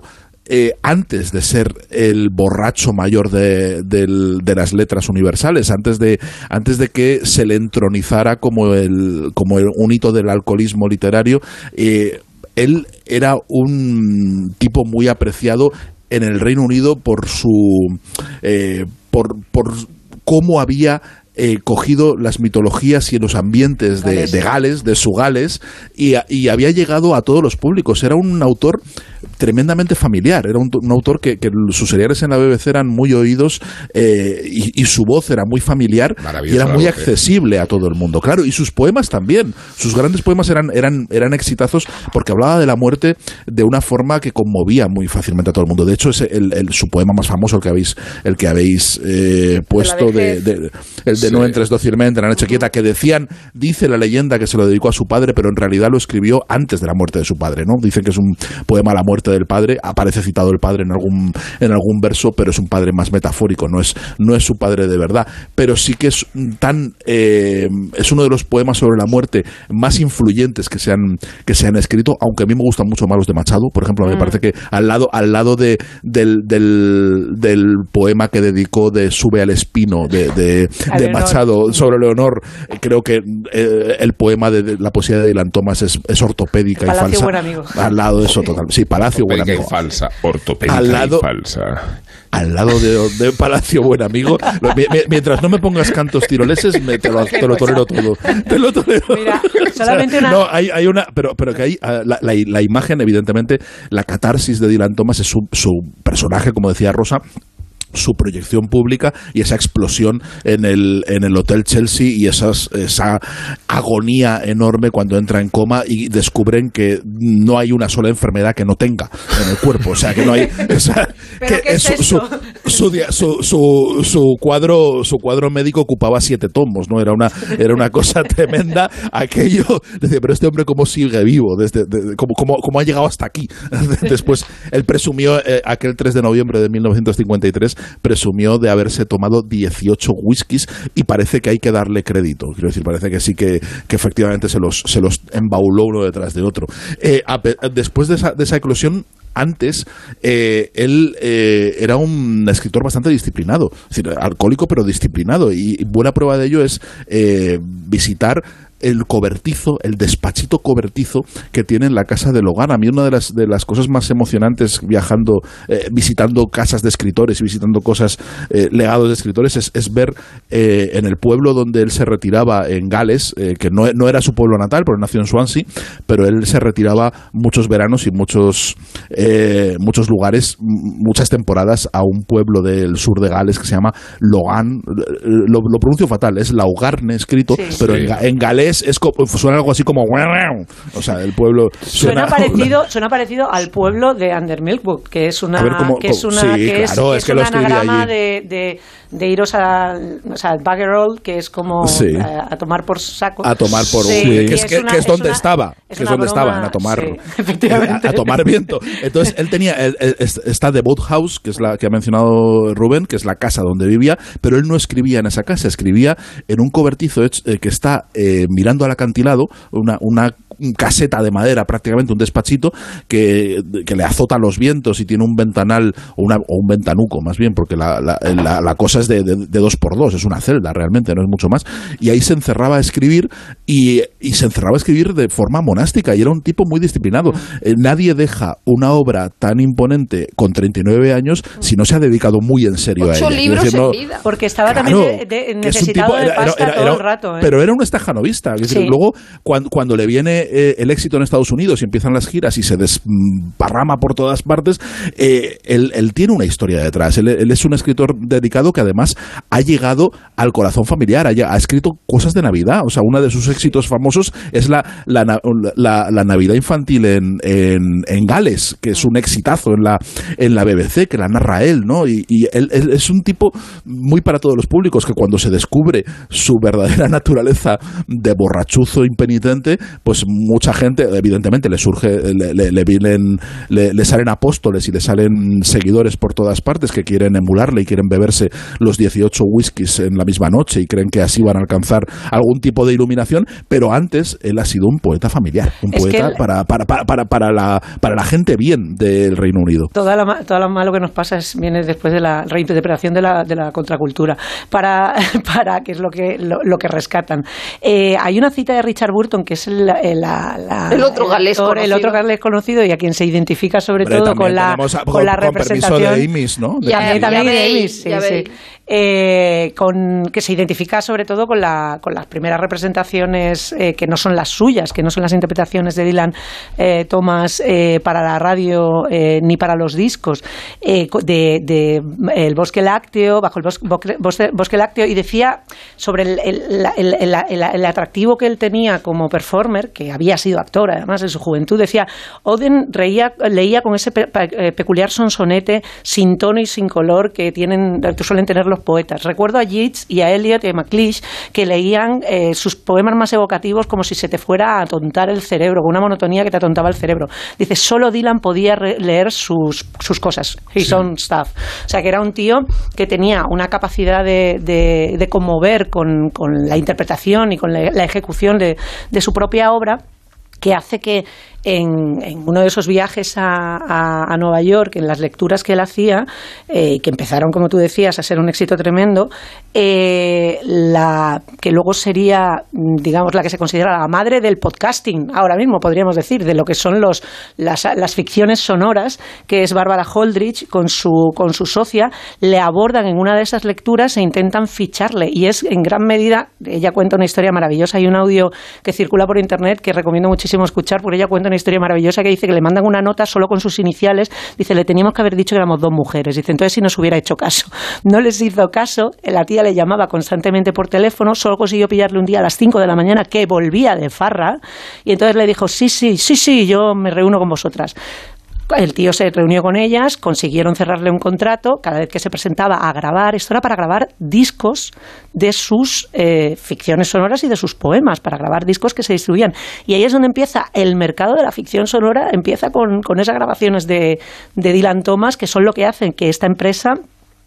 eh, antes de ser el borracho mayor de, de las letras universales, antes de, antes de que se le entronizara como, el, como el- un hito del alcoholismo literario, él era un tipo muy apreciado en el Reino Unido por su eh, por, por cómo había eh, cogido las mitologías y los ambientes de Gales, de, Gales, de su Gales, y, y, había llegado a todos los públicos. Era un autor tremendamente familiar, era un, un autor que, que, sus seriales en la BBC eran muy oídos eh, y, y, su voz era muy familiar y era muy accesible a todo el mundo. Claro, y sus poemas también. Sus grandes poemas eran, eran, eran exitazos porque hablaba de la muerte de una forma que conmovía muy fácilmente a todo el mundo. De hecho, es el, el, su poema más famoso, el que habéis, el que habéis eh, puesto, de, de, el de sí. No entres dócilmente en la noche quieta, que decían, dice la leyenda que se lo dedicó a su padre, pero en realidad lo escribió antes de la muerte de su padre, ¿no? Dicen que es un poema a la muerte del padre, aparece citado el padre en algún, en algún verso, pero es un padre más metafórico, no es, no es su padre de verdad, pero sí que es tan, eh, es uno de los poemas sobre la muerte más influyentes que se han, que se han escrito, aunque a mí me gustan mucho más los de Machado, por ejemplo, mm. me parece que al lado, al lado de, del, del, del poema que dedicó de Sube al Espino, de, de, de Machado sobre Leonor, creo que eh, el poema de, de, la poesía de Dylan Thomas es, es ortopédica Palacio y falsa. Buen amigo. Al lado de eso, total. Sí, Palacio Buen Amigo. Y falsa, ortopédica al lado, y falsa al lado de, de, Palacio Buen Amigo. Mientras no me pongas cantos tiroleses, me, te, lo, te, lo, tolero todo. Te lo tolero. Mira, *laughs* solamente una... No, hay, hay una... Pero, pero que hay... ah, La, la, la, imagen, evidentemente, la catarsis de Dylan Thomas es su, su personaje, como decía Rosa, su proyección pública y esa explosión en el, en el Hotel Chelsea y esas, esa agonía enorme cuando entra en coma y descubren que no hay una sola enfermedad que no tenga en el cuerpo. O sea, que no hay... *laughs* Esa, que es su, su, su, cuadro, su cuadro médico ocupaba siete tomos, ¿no? Era una, era una cosa tremenda. Aquello, decía, pero este hombre cómo sigue vivo, desde, de, cómo, cómo, cómo, ha llegado hasta aquí. *laughs* Después, él presumió, eh, aquel 3 de noviembre de 1953, presumió de haberse tomado 18 whiskies y parece que hay que darle crédito. Quiero decir, parece que sí que, que efectivamente se los, se los embauló uno detrás de otro. Eh, después de esa, de esa eclosión, antes eh, él eh, era un escritor bastante disciplinado, es decir, alcohólico pero disciplinado y buena prueba de ello es visitar el cobertizo, el despachito cobertizo que tiene en la casa de Logan. A mí una de las, de las cosas más emocionantes viajando, eh, visitando casas de escritores y visitando cosas, eh, legados de escritores, es, es ver eh, en el pueblo donde él se retiraba en Gales, que no, no, era su pueblo natal, porque nació en Swansea, pero él se retiraba muchos veranos y muchos, muchos lugares, muchas temporadas a un pueblo del sur de Gales que se llama Logan. Lo, lo pronuncio fatal, es Laugarne escrito, sí, pero sí. En, en galés es, es, suena algo así como o sea el pueblo suena, suena *laughs* parecido suena parecido al pueblo de Undermilkwood que es una cómo, que es una sí, que es, claro, que es, es que un anagrama de, de, de, iros a o sea, al Baggerall que es como sí. a, a, tomar por saco. A tomar por sí, que, es, que, una, que es donde una, estaba que es donde estaban a tomar a, *laughs* *laughs* a, tomar viento. Entonces él tenía él, él, está The Boat House que es la que ha mencionado Rubén que es la casa donde vivía pero él no escribía en esa casa escribía en un cobertizo eh, que está eh, mirando al acantilado una, una caseta de madera, prácticamente un despachito, que, que, le azota los vientos y tiene un ventanal, o, una, o un ventanuco más bien, porque la, la, la, la cosa es de, de, de, dos por dos, es una celda realmente, no es mucho más. Y ahí se encerraba a escribir y, y se encerraba a escribir de forma monástica y era un tipo muy disciplinado. Eh, nadie deja una obra tan imponente con 39 años si no se ha dedicado muy en serio Ocho a ella. libros decir, no, en vida. Porque estaba claro, también de, de, necesitado tipo, de pasta era, era, todo el rato. ¿eh? Pero era un estajanovista. Es decir, sí. luego, cuando, cuando le viene eh, el éxito en Estados Unidos y empiezan las giras y se desparrama por todas partes, eh, él, él, tiene una historia detrás. Él, él, es un escritor dedicado que además ha llegado al corazón familiar, ha, ha, escrito cosas de Navidad. O sea, uno de sus éxitos famosos es la, la, la, la Navidad infantil en, en, en, Gales, que es un exitazo en la, en la BBC, que la narra él, ¿no? Y, y él, él, es un tipo muy para todos los públicos, que cuando se descubre su verdadera *laughs* naturaleza de borrachuzo impenitente, pues mucha gente, evidentemente, le surge, le, le, le vienen, le, le, salen apóstoles y le salen seguidores por todas partes que quieren emularle y quieren beberse los 18 whiskies en la misma noche y creen que así van a alcanzar algún tipo de iluminación, pero antes él ha sido un poeta familiar, un es poeta el... para, para, para, para, para, la, para la gente bien del Reino Unido. Todo lo, todo lo malo que nos pasa es, viene después de la reinterpretación de la, de la contracultura, para, *laughs* para que es lo que, lo, lo que rescatan. Eh, hay una cita de Richard Burton que es la, la, la el otro galés el, el otro galés conocido y a quien se identifica sobre Hombre, todo con la, a, con, con la representación de Amis, ¿no? De y, a, también de Amis, sí, sí. Eh, que se identifica sobre todo con, la, con las primeras representaciones eh, que no son las suyas, que no son las interpretaciones de Dylan eh, Thomas para la radio ni para los discos, co- de, El Bosque Lácteo, bajo el bos- bosque, Lácteo, y decía sobre el, atractivo que él tenía como performer, que había sido actor además en su juventud, decía, Oden reía, leía con ese peculiar sonsonete sin tono y sin color que tienen, que suelen tener los poetas. Recuerdo a Yeats y a Eliot y a MacLeish que leían eh, sus poemas más evocativos como si se te fuera a atontar el cerebro, con una monotonía que te atontaba el cerebro. Dice, solo Dylan podía leer sus, sus cosas, his own stuff. O sea, que era un tío que tenía una capacidad de, de- de conmover con, con la interpretación y con la, la ejecución de, de su propia obra que hace que en, en uno de esos viajes a, a- a Nueva York, en las lecturas que él hacía, eh, que empezaron, como tú decías, a ser un éxito tremendo, eh, la que luego sería, digamos, la que se considera la madre del podcasting, ahora mismo podríamos decir, de lo que son los, las, las ficciones sonoras, que es Bárbara Holdridge con su, con su socia, le abordan en una de esas lecturas e intentan ficharle. Y es en gran medida, ella cuenta una historia maravillosa, hay un audio que circula por internet que recomiendo muchísimo escuchar, porque ella cuenta una historia maravillosa que dice que le mandan una nota solo con sus iniciales, dice, le teníamos que haber dicho que éramos dos mujeres, dice, entonces si nos hubiera hecho caso. No les hizo caso, la tía le llamaba constantemente por teléfono, solo consiguió pillarle un día a las 5 de la mañana que volvía de farra, y entonces le dijo, sí, sí, sí, sí, yo me reúno con vosotras. El tío se reunió con ellas, consiguieron cerrarle un contrato, cada vez que se presentaba a grabar, esto era para grabar discos de sus eh, ficciones sonoras y de sus poemas, para grabar discos que se distribuían. Y ahí es donde empieza el mercado de la ficción sonora, empieza con, con esas grabaciones de, de Dylan Thomas, que son lo que hacen que esta empresa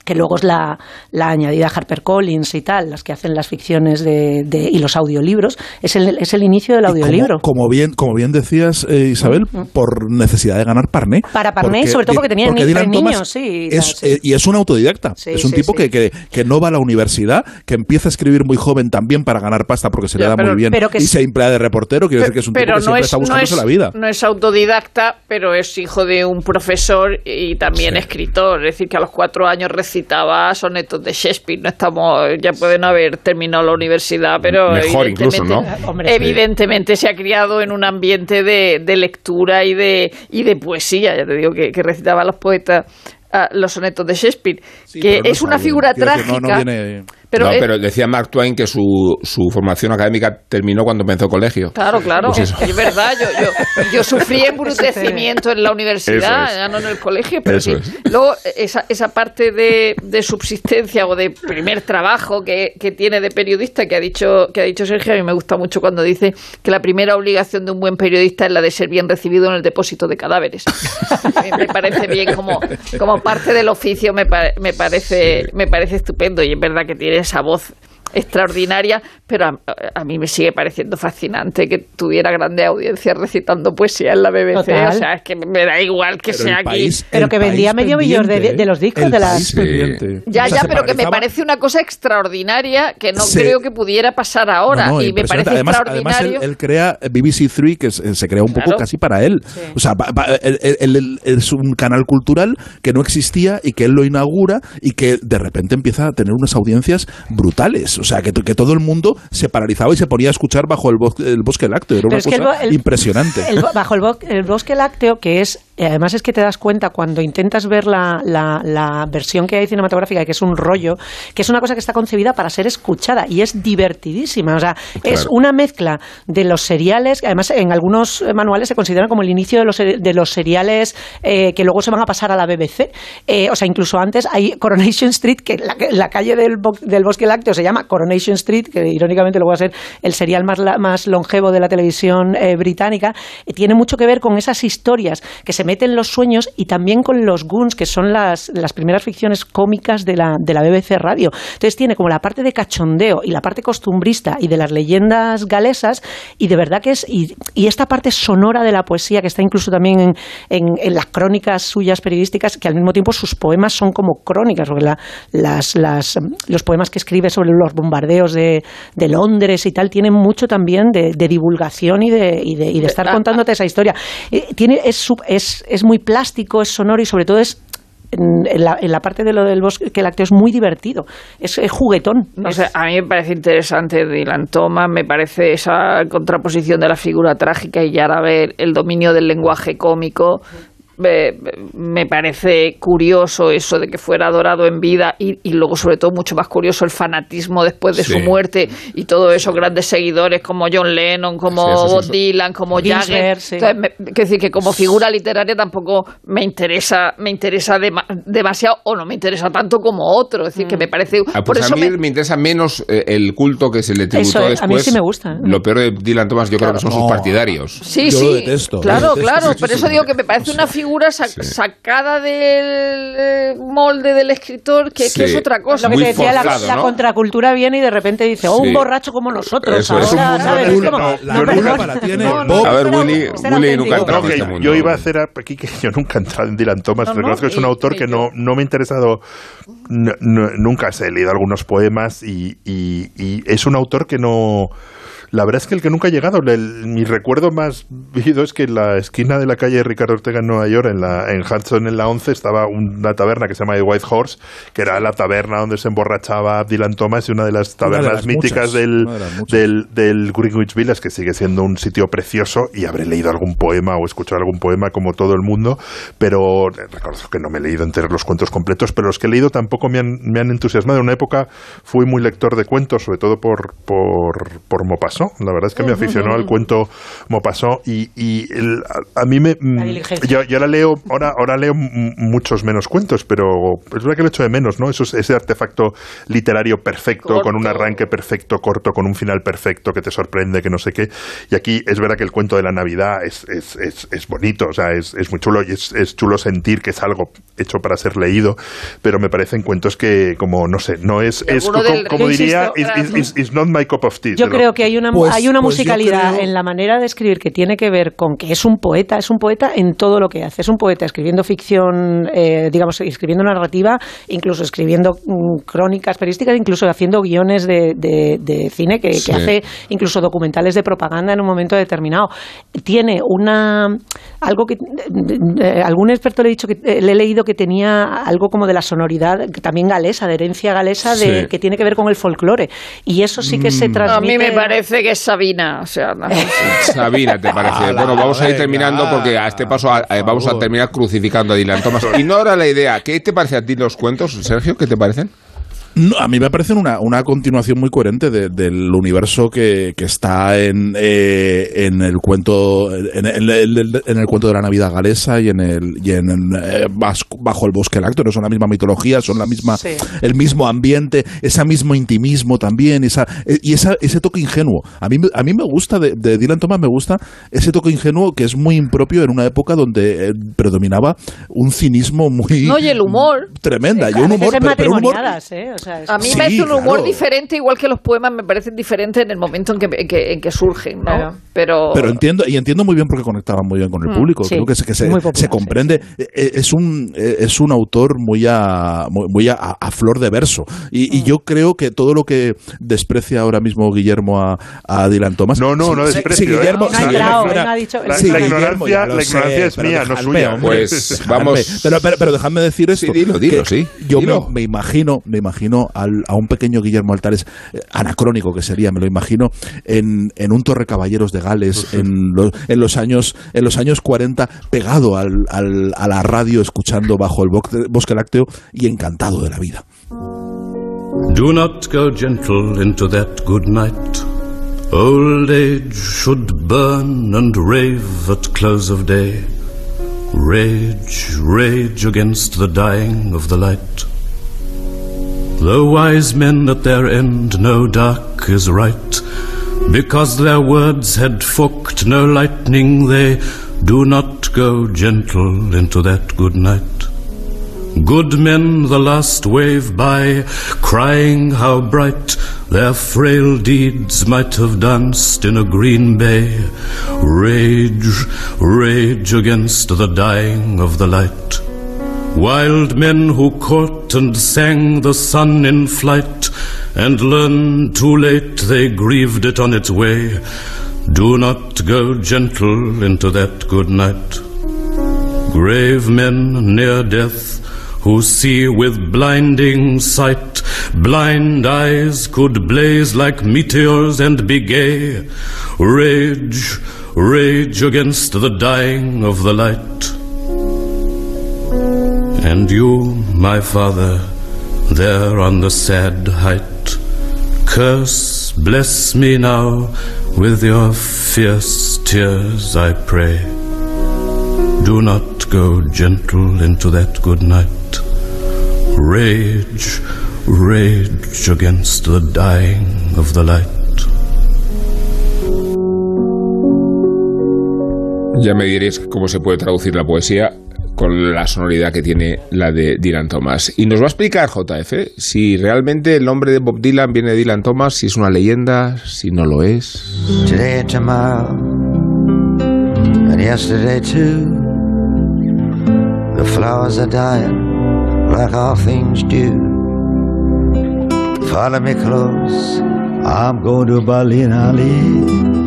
que luego es la, la añadida HarperCollins y tal, las que hacen las ficciones de, de- y los audiolibros, es el, es el inicio del audiolibro. Como bien, como bien decías, eh, Isabel, por necesidad de ganar parné. Para Parné, sobre todo porque tenía ni- Dylan tres Thomas niños, sí, es, sí. eh, y es un autodidacta. Sí, es un sí, tipo sí. Que, que, que no va a la universidad, que empieza a escribir muy joven también para ganar pasta porque se le Ya, da pero- muy bien pero que y es- se emplea de reportero. Quiero decir que es un tipo que no siempre es, está no, buscándose es, la vida. no es autodidacta, pero es hijo de un profesor y también escritor. Es decir, que a los cuatro años recitaba sonetos de Shakespeare. No estamos, ya pueden haber terminado la universidad, pero Mejor incluso, evidentemente- ¿no? Hombre, sí. evidentemente se ha criado en un ambiente de, de lectura y de, y de poesía. Ya te digo que, que recitaba a los poetas ah, los sonetos de Shakespeare, que no es una figura Quiero decir, trágica. no, no viene- Pero no, pero decía Mark Twain que su, su formación académica terminó cuando empezó el colegio. Claro, claro, Pues es verdad. Yo, yo, yo sufrí embrutecimiento en la universidad, Eso es. ya no en el colegio, pero Eso sí. Luego, esa, esa parte de, de subsistencia o de primer trabajo que, que tiene de periodista que ha dicho que ha dicho Sergio, a mí me gusta mucho cuando dice que la primera obligación de un buen periodista es la de ser bien recibido en el depósito de cadáveres. *laughs* Me parece bien como, como parte del oficio, me, pa- me parece me parece estupendo y es verdad que tiene esa voz extraordinaria, pero a, a mí me sigue pareciendo fascinante que tuviera grande audiencia recitando poesía en la BBC. Total. O sea, es que me da igual que Pero sea aquí. país- Pero que vendía medio millón de- de los discos de las- pendiente. Ya, O sea, ya, pero que me parece una cosa extraordinaria que no Se- creo que pudiera pasar ahora. No, no, y me parece además, extraordinario. Además, él, él crea BBC Three, que se, se crea un poco Claro. casi para él. O sea, va- va- él- él- él- él es un canal cultural que no existía y que él lo inaugura y que de repente empieza a tener unas audiencias brutales. O sea, que, que todo el mundo se paralizaba y se ponía a escuchar bajo el, bosque, el bosque lácteo. Era Pero una cosa bo- el- impresionante. *laughs* El bo- bajo el, bo- el bosque lácteo, que es, además es que te das cuenta cuando intentas ver la, la- la versión que hay cinematográfica, que es un rollo, que es una cosa que está concebida para ser escuchada y es divertidísima. O sea, es una mezcla de los seriales, que además en algunos manuales se consideran como el inicio de los, de los seriales eh, que luego se van a pasar a la BBC. Eh, o sea, incluso antes hay Coronation Street, que la, la calle del, bo- del bosque lácteo se llama Coronation Street, que irónicamente luego va a ser el serial más, más longevo de la televisión eh, británica, tiene mucho que ver con esas historias que se meten en los sueños y también con los Goons, que son las, las primeras ficciones cómicas de la, de la BBC Radio. Entonces tiene como la parte de cachondeo y la parte costumbrista y de las leyendas galesas y de verdad que es y, y esta parte sonora de la poesía que está incluso también en, en- en las crónicas suyas periodísticas que al mismo tiempo sus poemas son como crónicas porque la- las, las, los poemas que escribe sobre los bombardeos de, de Londres y tal tienen mucho también de, de divulgación y de, y de, y de estar contándote esa historia Eh, tiene es, sub- es, es muy plástico es sonoro y sobre todo es en, la, en la parte de lo del bosque lácteo es muy divertido, es, es juguetón. No sé, a mí me parece interesante Dylan Thomas, me parece esa contraposición de la figura trágica y ya ahora ver el dominio del lenguaje cómico. Me, me parece curioso eso de que fuera adorado en vida y, y luego sobre todo mucho más curioso el fanatismo después de su muerte y todos esos grandes seguidores como John Lennon, como Sí, eso, eso, Bob eso. Dylan, como Jagger. sí. Decir que como figura literaria tampoco me interesa me interesa dema- demasiado o no me interesa tanto como otro, es decir, que me parece Ah, por pues eso a mí me- me... interesa menos eh, el culto que se le tributó Eso, después. a mí sí me gusta. ¿eh? Lo peor de Dylan Thomas yo creo que son sus partidarios. Sí, Yo sí, lo detesto, claro, lo detesto claro. Por muchísimo. eso digo que me parece una figura sa- sacada del eh, molde del escritor, que, es otra cosa. Lo que Muy te decía, la, forzado, la ¿no? contracultura viene y de repente dice, oh, Sí. un borracho como nosotros. Eso es. ahora, Es un ¿sabes? no, la perdón. culpa la tiene No, Bob. A ver, Willy, Willy nunca ha entrado en este mundo. yo iba a hacer aquí que yo nunca he entrado en Dylan Thomas, No, no, reconozco que es un autor que no, no me ha interesado nunca, se he leído algunos poemas y, y- y es un autor que no... La verdad es que el que nunca ha llegado, el- mi recuerdo más vivido es que en la esquina de la calle Ricardo Ortega en Nueva York, en, la, en Hudson, en la 11, estaba una taberna que se llama The White Horse, que era la taberna donde se emborrachaba Dylan Thomas y una de las de tabernas las míticas muchas, del, de del, del Greenwich Village, que sigue siendo un sitio precioso y habré leído algún poema o escuchado algún poema como todo el mundo, pero reconozco que no me he leído enteros los cuentos completos, pero los que he leído tampoco me han, me han entusiasmado. En una época fui muy lector de cuentos, sobre todo por, por, por Maupassant. La verdad es que me aficionó al cuento Maupassant y, y el- a, a mí me... mm. Yo, yo ahora leo, ahora, ahora leo muchos menos cuentos, pero es verdad que lo echo de menos, ¿no? Eso es- ese artefacto literario perfecto, con un Corto. arranque perfecto, corto, con un final perfecto, que te sorprende, que no sé qué. Y aquí es verdad que el cuento de la Navidad es, es, es, es bonito, o sea, es, es muy chulo y es, es chulo sentir que es algo hecho para ser leído, pero me parecen cuentos que, como, no sé, no es, es como, del- como diría, is, is- is- is not my cup of tea. Yo te lo- creo que hay una, Pues- hay una pues musicalidad creo- en la manera de escribir que tiene que ver con que es un poeta, es un poeta en todo lo que hace. Es un poeta escribiendo ficción, eh, digamos, escribiendo narrativa, incluso escribiendo mm, crónicas periodísticas, incluso haciendo guiones de, de- de cine que, hace incluso documentales de propaganda en un momento determinado. Tiene una algo que eh, algún experto le he dicho que eh, le he leído que tenía algo como de la sonoridad también galesa, de herencia galesa, de, Sí. que tiene que ver con el folclore. Y eso sí que se a transmite. mí me parece que es Sabina, o sea, no. *laughs* Sabina, ¿te parece? Bueno, vamos a ir venga, terminando porque a este paso a- eh, vamos a terminar crucificando a Dylan Thomas. *laughs* Y no ahora la idea. ¿Qué te parece a ti los cuentos, Sergio? ¿Qué te parecen? No, a mí me parecen una, una continuación muy coherente de- del universo que, que está en, eh, en el cuento en, en el, en el cuento de la Navidad galesa y en el y en, eh, bajo el bosque lácteo no son la misma mitología son la misma Sí. el mismo ambiente ese mismo intimismo también esa eh, y esa, ese toque ingenuo a mí me- a mí me gusta de, de Dylan Thomas me gusta ese toque ingenuo que es muy impropio en una época donde eh, predominaba un cinismo muy No, y el humor. tremenda y un humor pero, pero un humor ¿eh? O sea, es- A mí Sí, me parece un humor claro. diferente, igual que los poemas me parecen diferentes en el momento en que, en que, en que surgen, ¿no? Claro. Pero, Pero entiendo, y entiendo muy bien porque conectaba muy bien con el Mm, público. sí, Creo que se, que se, popular, comprende. Eh, eh, Es un eh, es un autor muy a muy, a, a flor de verso. Y, Mm. y yo creo que todo lo que desprecia ahora mismo Guillermo a, a Dylan Thomas. No, no, no desprecio, si. Guillermo, si no ha dicho- La, ignorancia, sé, es mía, no suya. hombre, Pues *laughs* vamos- Pero, pero, pero dejadme decir esto. Sí, dilo, dilo, que sí, Yo dilo. Me, me imagino, me imagino al- a un pequeño Guillermo Altares, eh, anacrónico que sería, me lo imagino, en, en un Torre Caballeros de Gales, en, los, en los años en los años 40, pegado al, al- a la radio, escuchando bajo el bosque, bosque lácteo y encantado de la vida. Do not go gentle into that good night. Old age should burn and rave at close of day. Rage, rage against the dying of the light. The wise men at their end know dark is right. Because their words had forked no lightning, they do not go gentle into that good night. Good men the last wave by, crying how bright their frail deeds might have danced in a green bay. Rage, rage against the dying of the light. Wild men who caught and sang the sun in flight, and learned too late they grieved it on its way. Do not go gentle into that good night. Grave men near death who see with blinding sight. Blind eyes could blaze like meteors and be gay. Rage, rage against the dying of the light. And you, my father, there on the sad height, curse, bless me now with your fierce tears, I pray. Do not go gentle into that good night. Rage, rage against the dying of the light. Ya me diréis cómo se puede traducir la poesía con la sonoridad que tiene la de Dylan Thomas. Y nos va a explicar JF si realmente el nombre de Bob Dylan viene de Dylan Thomas, si es una leyenda, si no lo es. Today tomorrow, and yesterday too. The flowers are dying like all things do. Follow me close, I'm going to Berlin, Ali.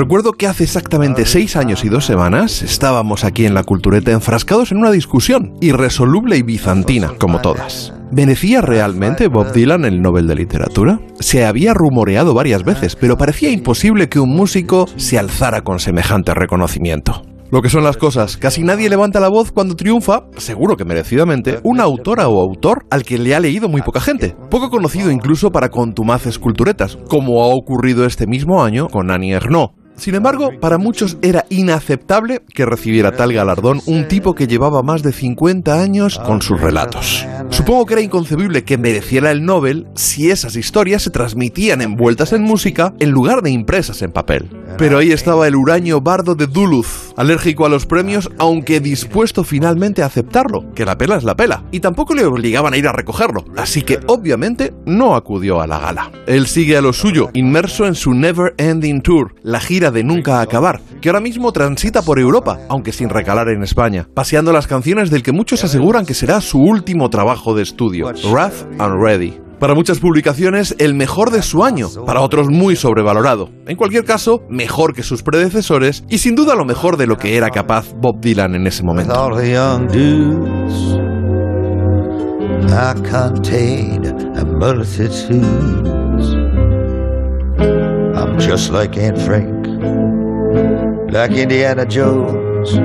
Recuerdo que hace exactamente seis años y dos semanas estábamos aquí en la cultureta enfrascados en una discusión irresoluble y bizantina, como todas. ¿Merecía realmente Bob Dylan el Nobel de Literatura? Se había rumoreado varias veces, pero parecía imposible que un músico se alzara con semejante reconocimiento. Lo que son las cosas, casi nadie levanta la voz cuando triunfa, seguro que merecidamente, una autora o autor al que le ha leído muy poca gente. Poco conocido incluso para contumaces culturetas, como ha ocurrido este mismo año con Annie Ernaux. Sin embargo, para muchos era inaceptable que recibiera tal galardón un tipo que llevaba más de 50 años con sus relatos. Supongo que era inconcebible que mereciera el Nobel si esas historias se transmitían envueltas en música en lugar de impresas en papel. Pero ahí estaba el huraño bardo de Duluth, alérgico a los premios, aunque dispuesto finalmente a aceptarlo, que la pela es la pela, y tampoco le obligaban a ir a recogerlo, así que obviamente no acudió a la gala. Él sigue a lo suyo, inmerso en su Never Ending Tour, la gira de nunca acabar, que ahora mismo transita por Europa, aunque sin recalar en España, paseando las canciones del que muchos aseguran que será su último trabajo de estudio, Wrath and Ready. Para muchas publicaciones, el mejor de su año, para otros muy sobrevalorado. En cualquier caso, mejor que sus predecesores y sin duda lo mejor de lo que era capaz Bob Dylan en ese momento. Like Indiana Jones.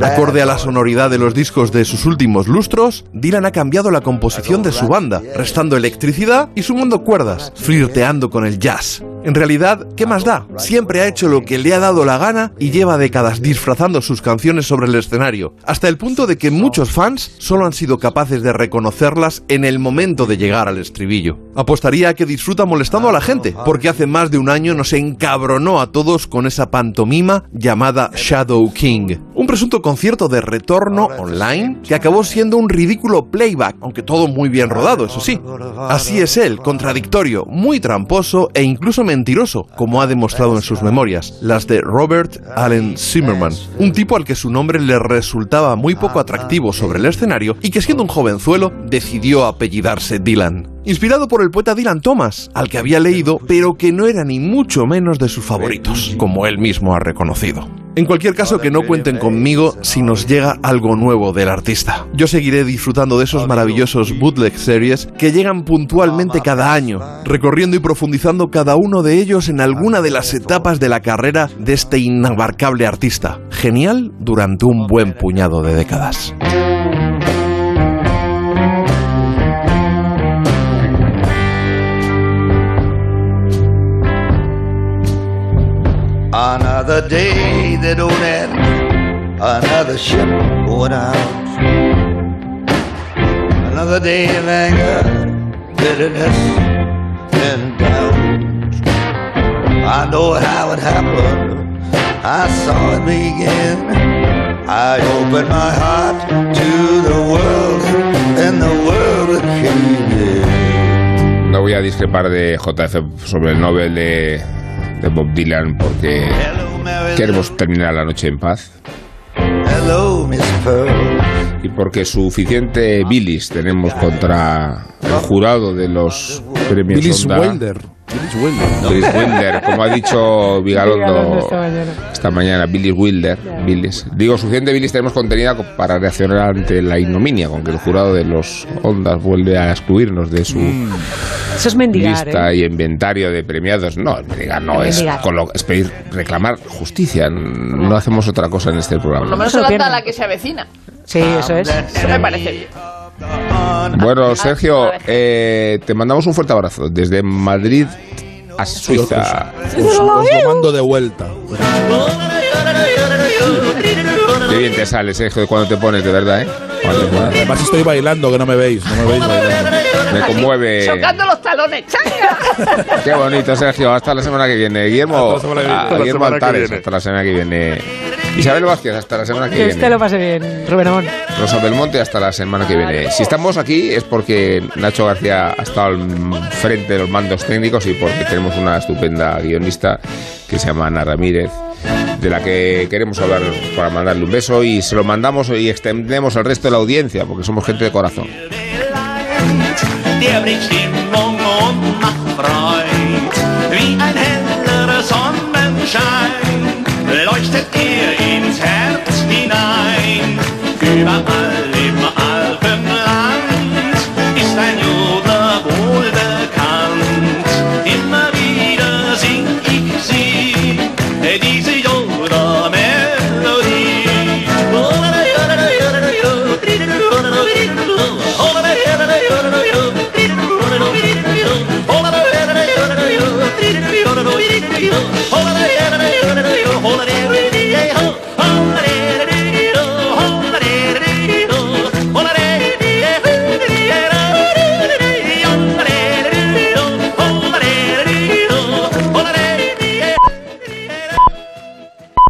Acorde a la sonoridad de los discos de sus últimos lustros, Dylan ha cambiado la composición de su banda, restando electricidad y sumando cuerdas, flirteando con el jazz. En realidad, ¿qué más da? Siempre ha hecho lo que le ha dado la gana y lleva décadas disfrazando sus canciones sobre el escenario, hasta el punto de que muchos fans solo han sido capaces de reconocerlas en el momento de llegar al estribillo. Apostaría a que disfruta molestando a la gente, porque hace más de un año nos encabronó a todos con esa pantomima llamada Shadow King, un presunto concierto de retorno online que acabó siendo un ridículo playback, aunque todo muy bien rodado, eso sí. Así es él, contradictorio, muy tramposo e incluso mentiroso, como ha demostrado en sus memorias, las de Robert Allen Zimmerman, un tipo al que su nombre le resultaba muy poco atractivo sobre el escenario y que siendo un jovenzuelo decidió apellidarse Dylan. Inspirado por el poeta Dylan Thomas, al que había leído, pero que no era ni mucho menos de sus favoritos, como él mismo ha reconocido. En cualquier caso, que no cuenten conmigo si nos llega algo nuevo del artista. Yo seguiré disfrutando de esos maravillosos bootleg series que llegan puntualmente cada año, recorriendo y profundizando cada uno de ellos en alguna de las etapas de la carrera de este inabarcable artista, genial durante un buen puñado de décadas. Another day that don't end, another ship going out. Another day of anger, bitterness, and doubt. I know how it happened, I saw it begin. I opened my heart to the world, and the world came in. No voy a discrepar de JF sobre el Nobel de, de Bob Dylan porque queremos terminar la noche en paz. Hello, Miss Pearl. Y porque suficiente bilis tenemos contra el jurado de los premios Billis. Wilder. Billis Wilder. Billis Wilder, como ha dicho Vigalondo esta mañana. esta mañana, Billis Wilder. Billis. Digo, suficiente Billis tenemos contenida co- para reaccionar ante la ignominia con que el jurado de los Ondas vuelve a excluirnos de su Eso es mendigar, lista ¿eh? y inventario de premiados. No, mendigar no, es, Mendigar. colo- es pedir, reclamar justicia. No hacemos otra cosa en este Por lo programa. menos se la que se avecina. Sí, eso es. Eso me parece bien. Bueno, Sergio, eh, te mandamos un fuerte abrazo desde Madrid a Suiza. Os, os lo mando de vuelta. Qué bien te sale, Sergio, cuando te pones, de verdad, ¿eh? Además estoy bailando, que no me veis. No me veis bailando. Me conmueve. Chocando los talones. ¡Changa! Qué bonito, Sergio. Hasta la semana que viene. Guillermo, Hasta la semana que viene. Hasta la Guillermo semana que Altares, viene. hasta la semana que viene. Isabel Vázquez, hasta la semana que Que viene. este lo pase bien, Rubén Amón. Rosa Belmonte, hasta la semana que viene. Si estamos aquí es porque Nacho García ha estado al frente de los mandos técnicos y porque tenemos una estupenda guionista que se llama Ana Ramírez, de la que queremos hablar para mandarle un beso y se lo mandamos y extendemos al resto de la audiencia porque somos gente de corazón.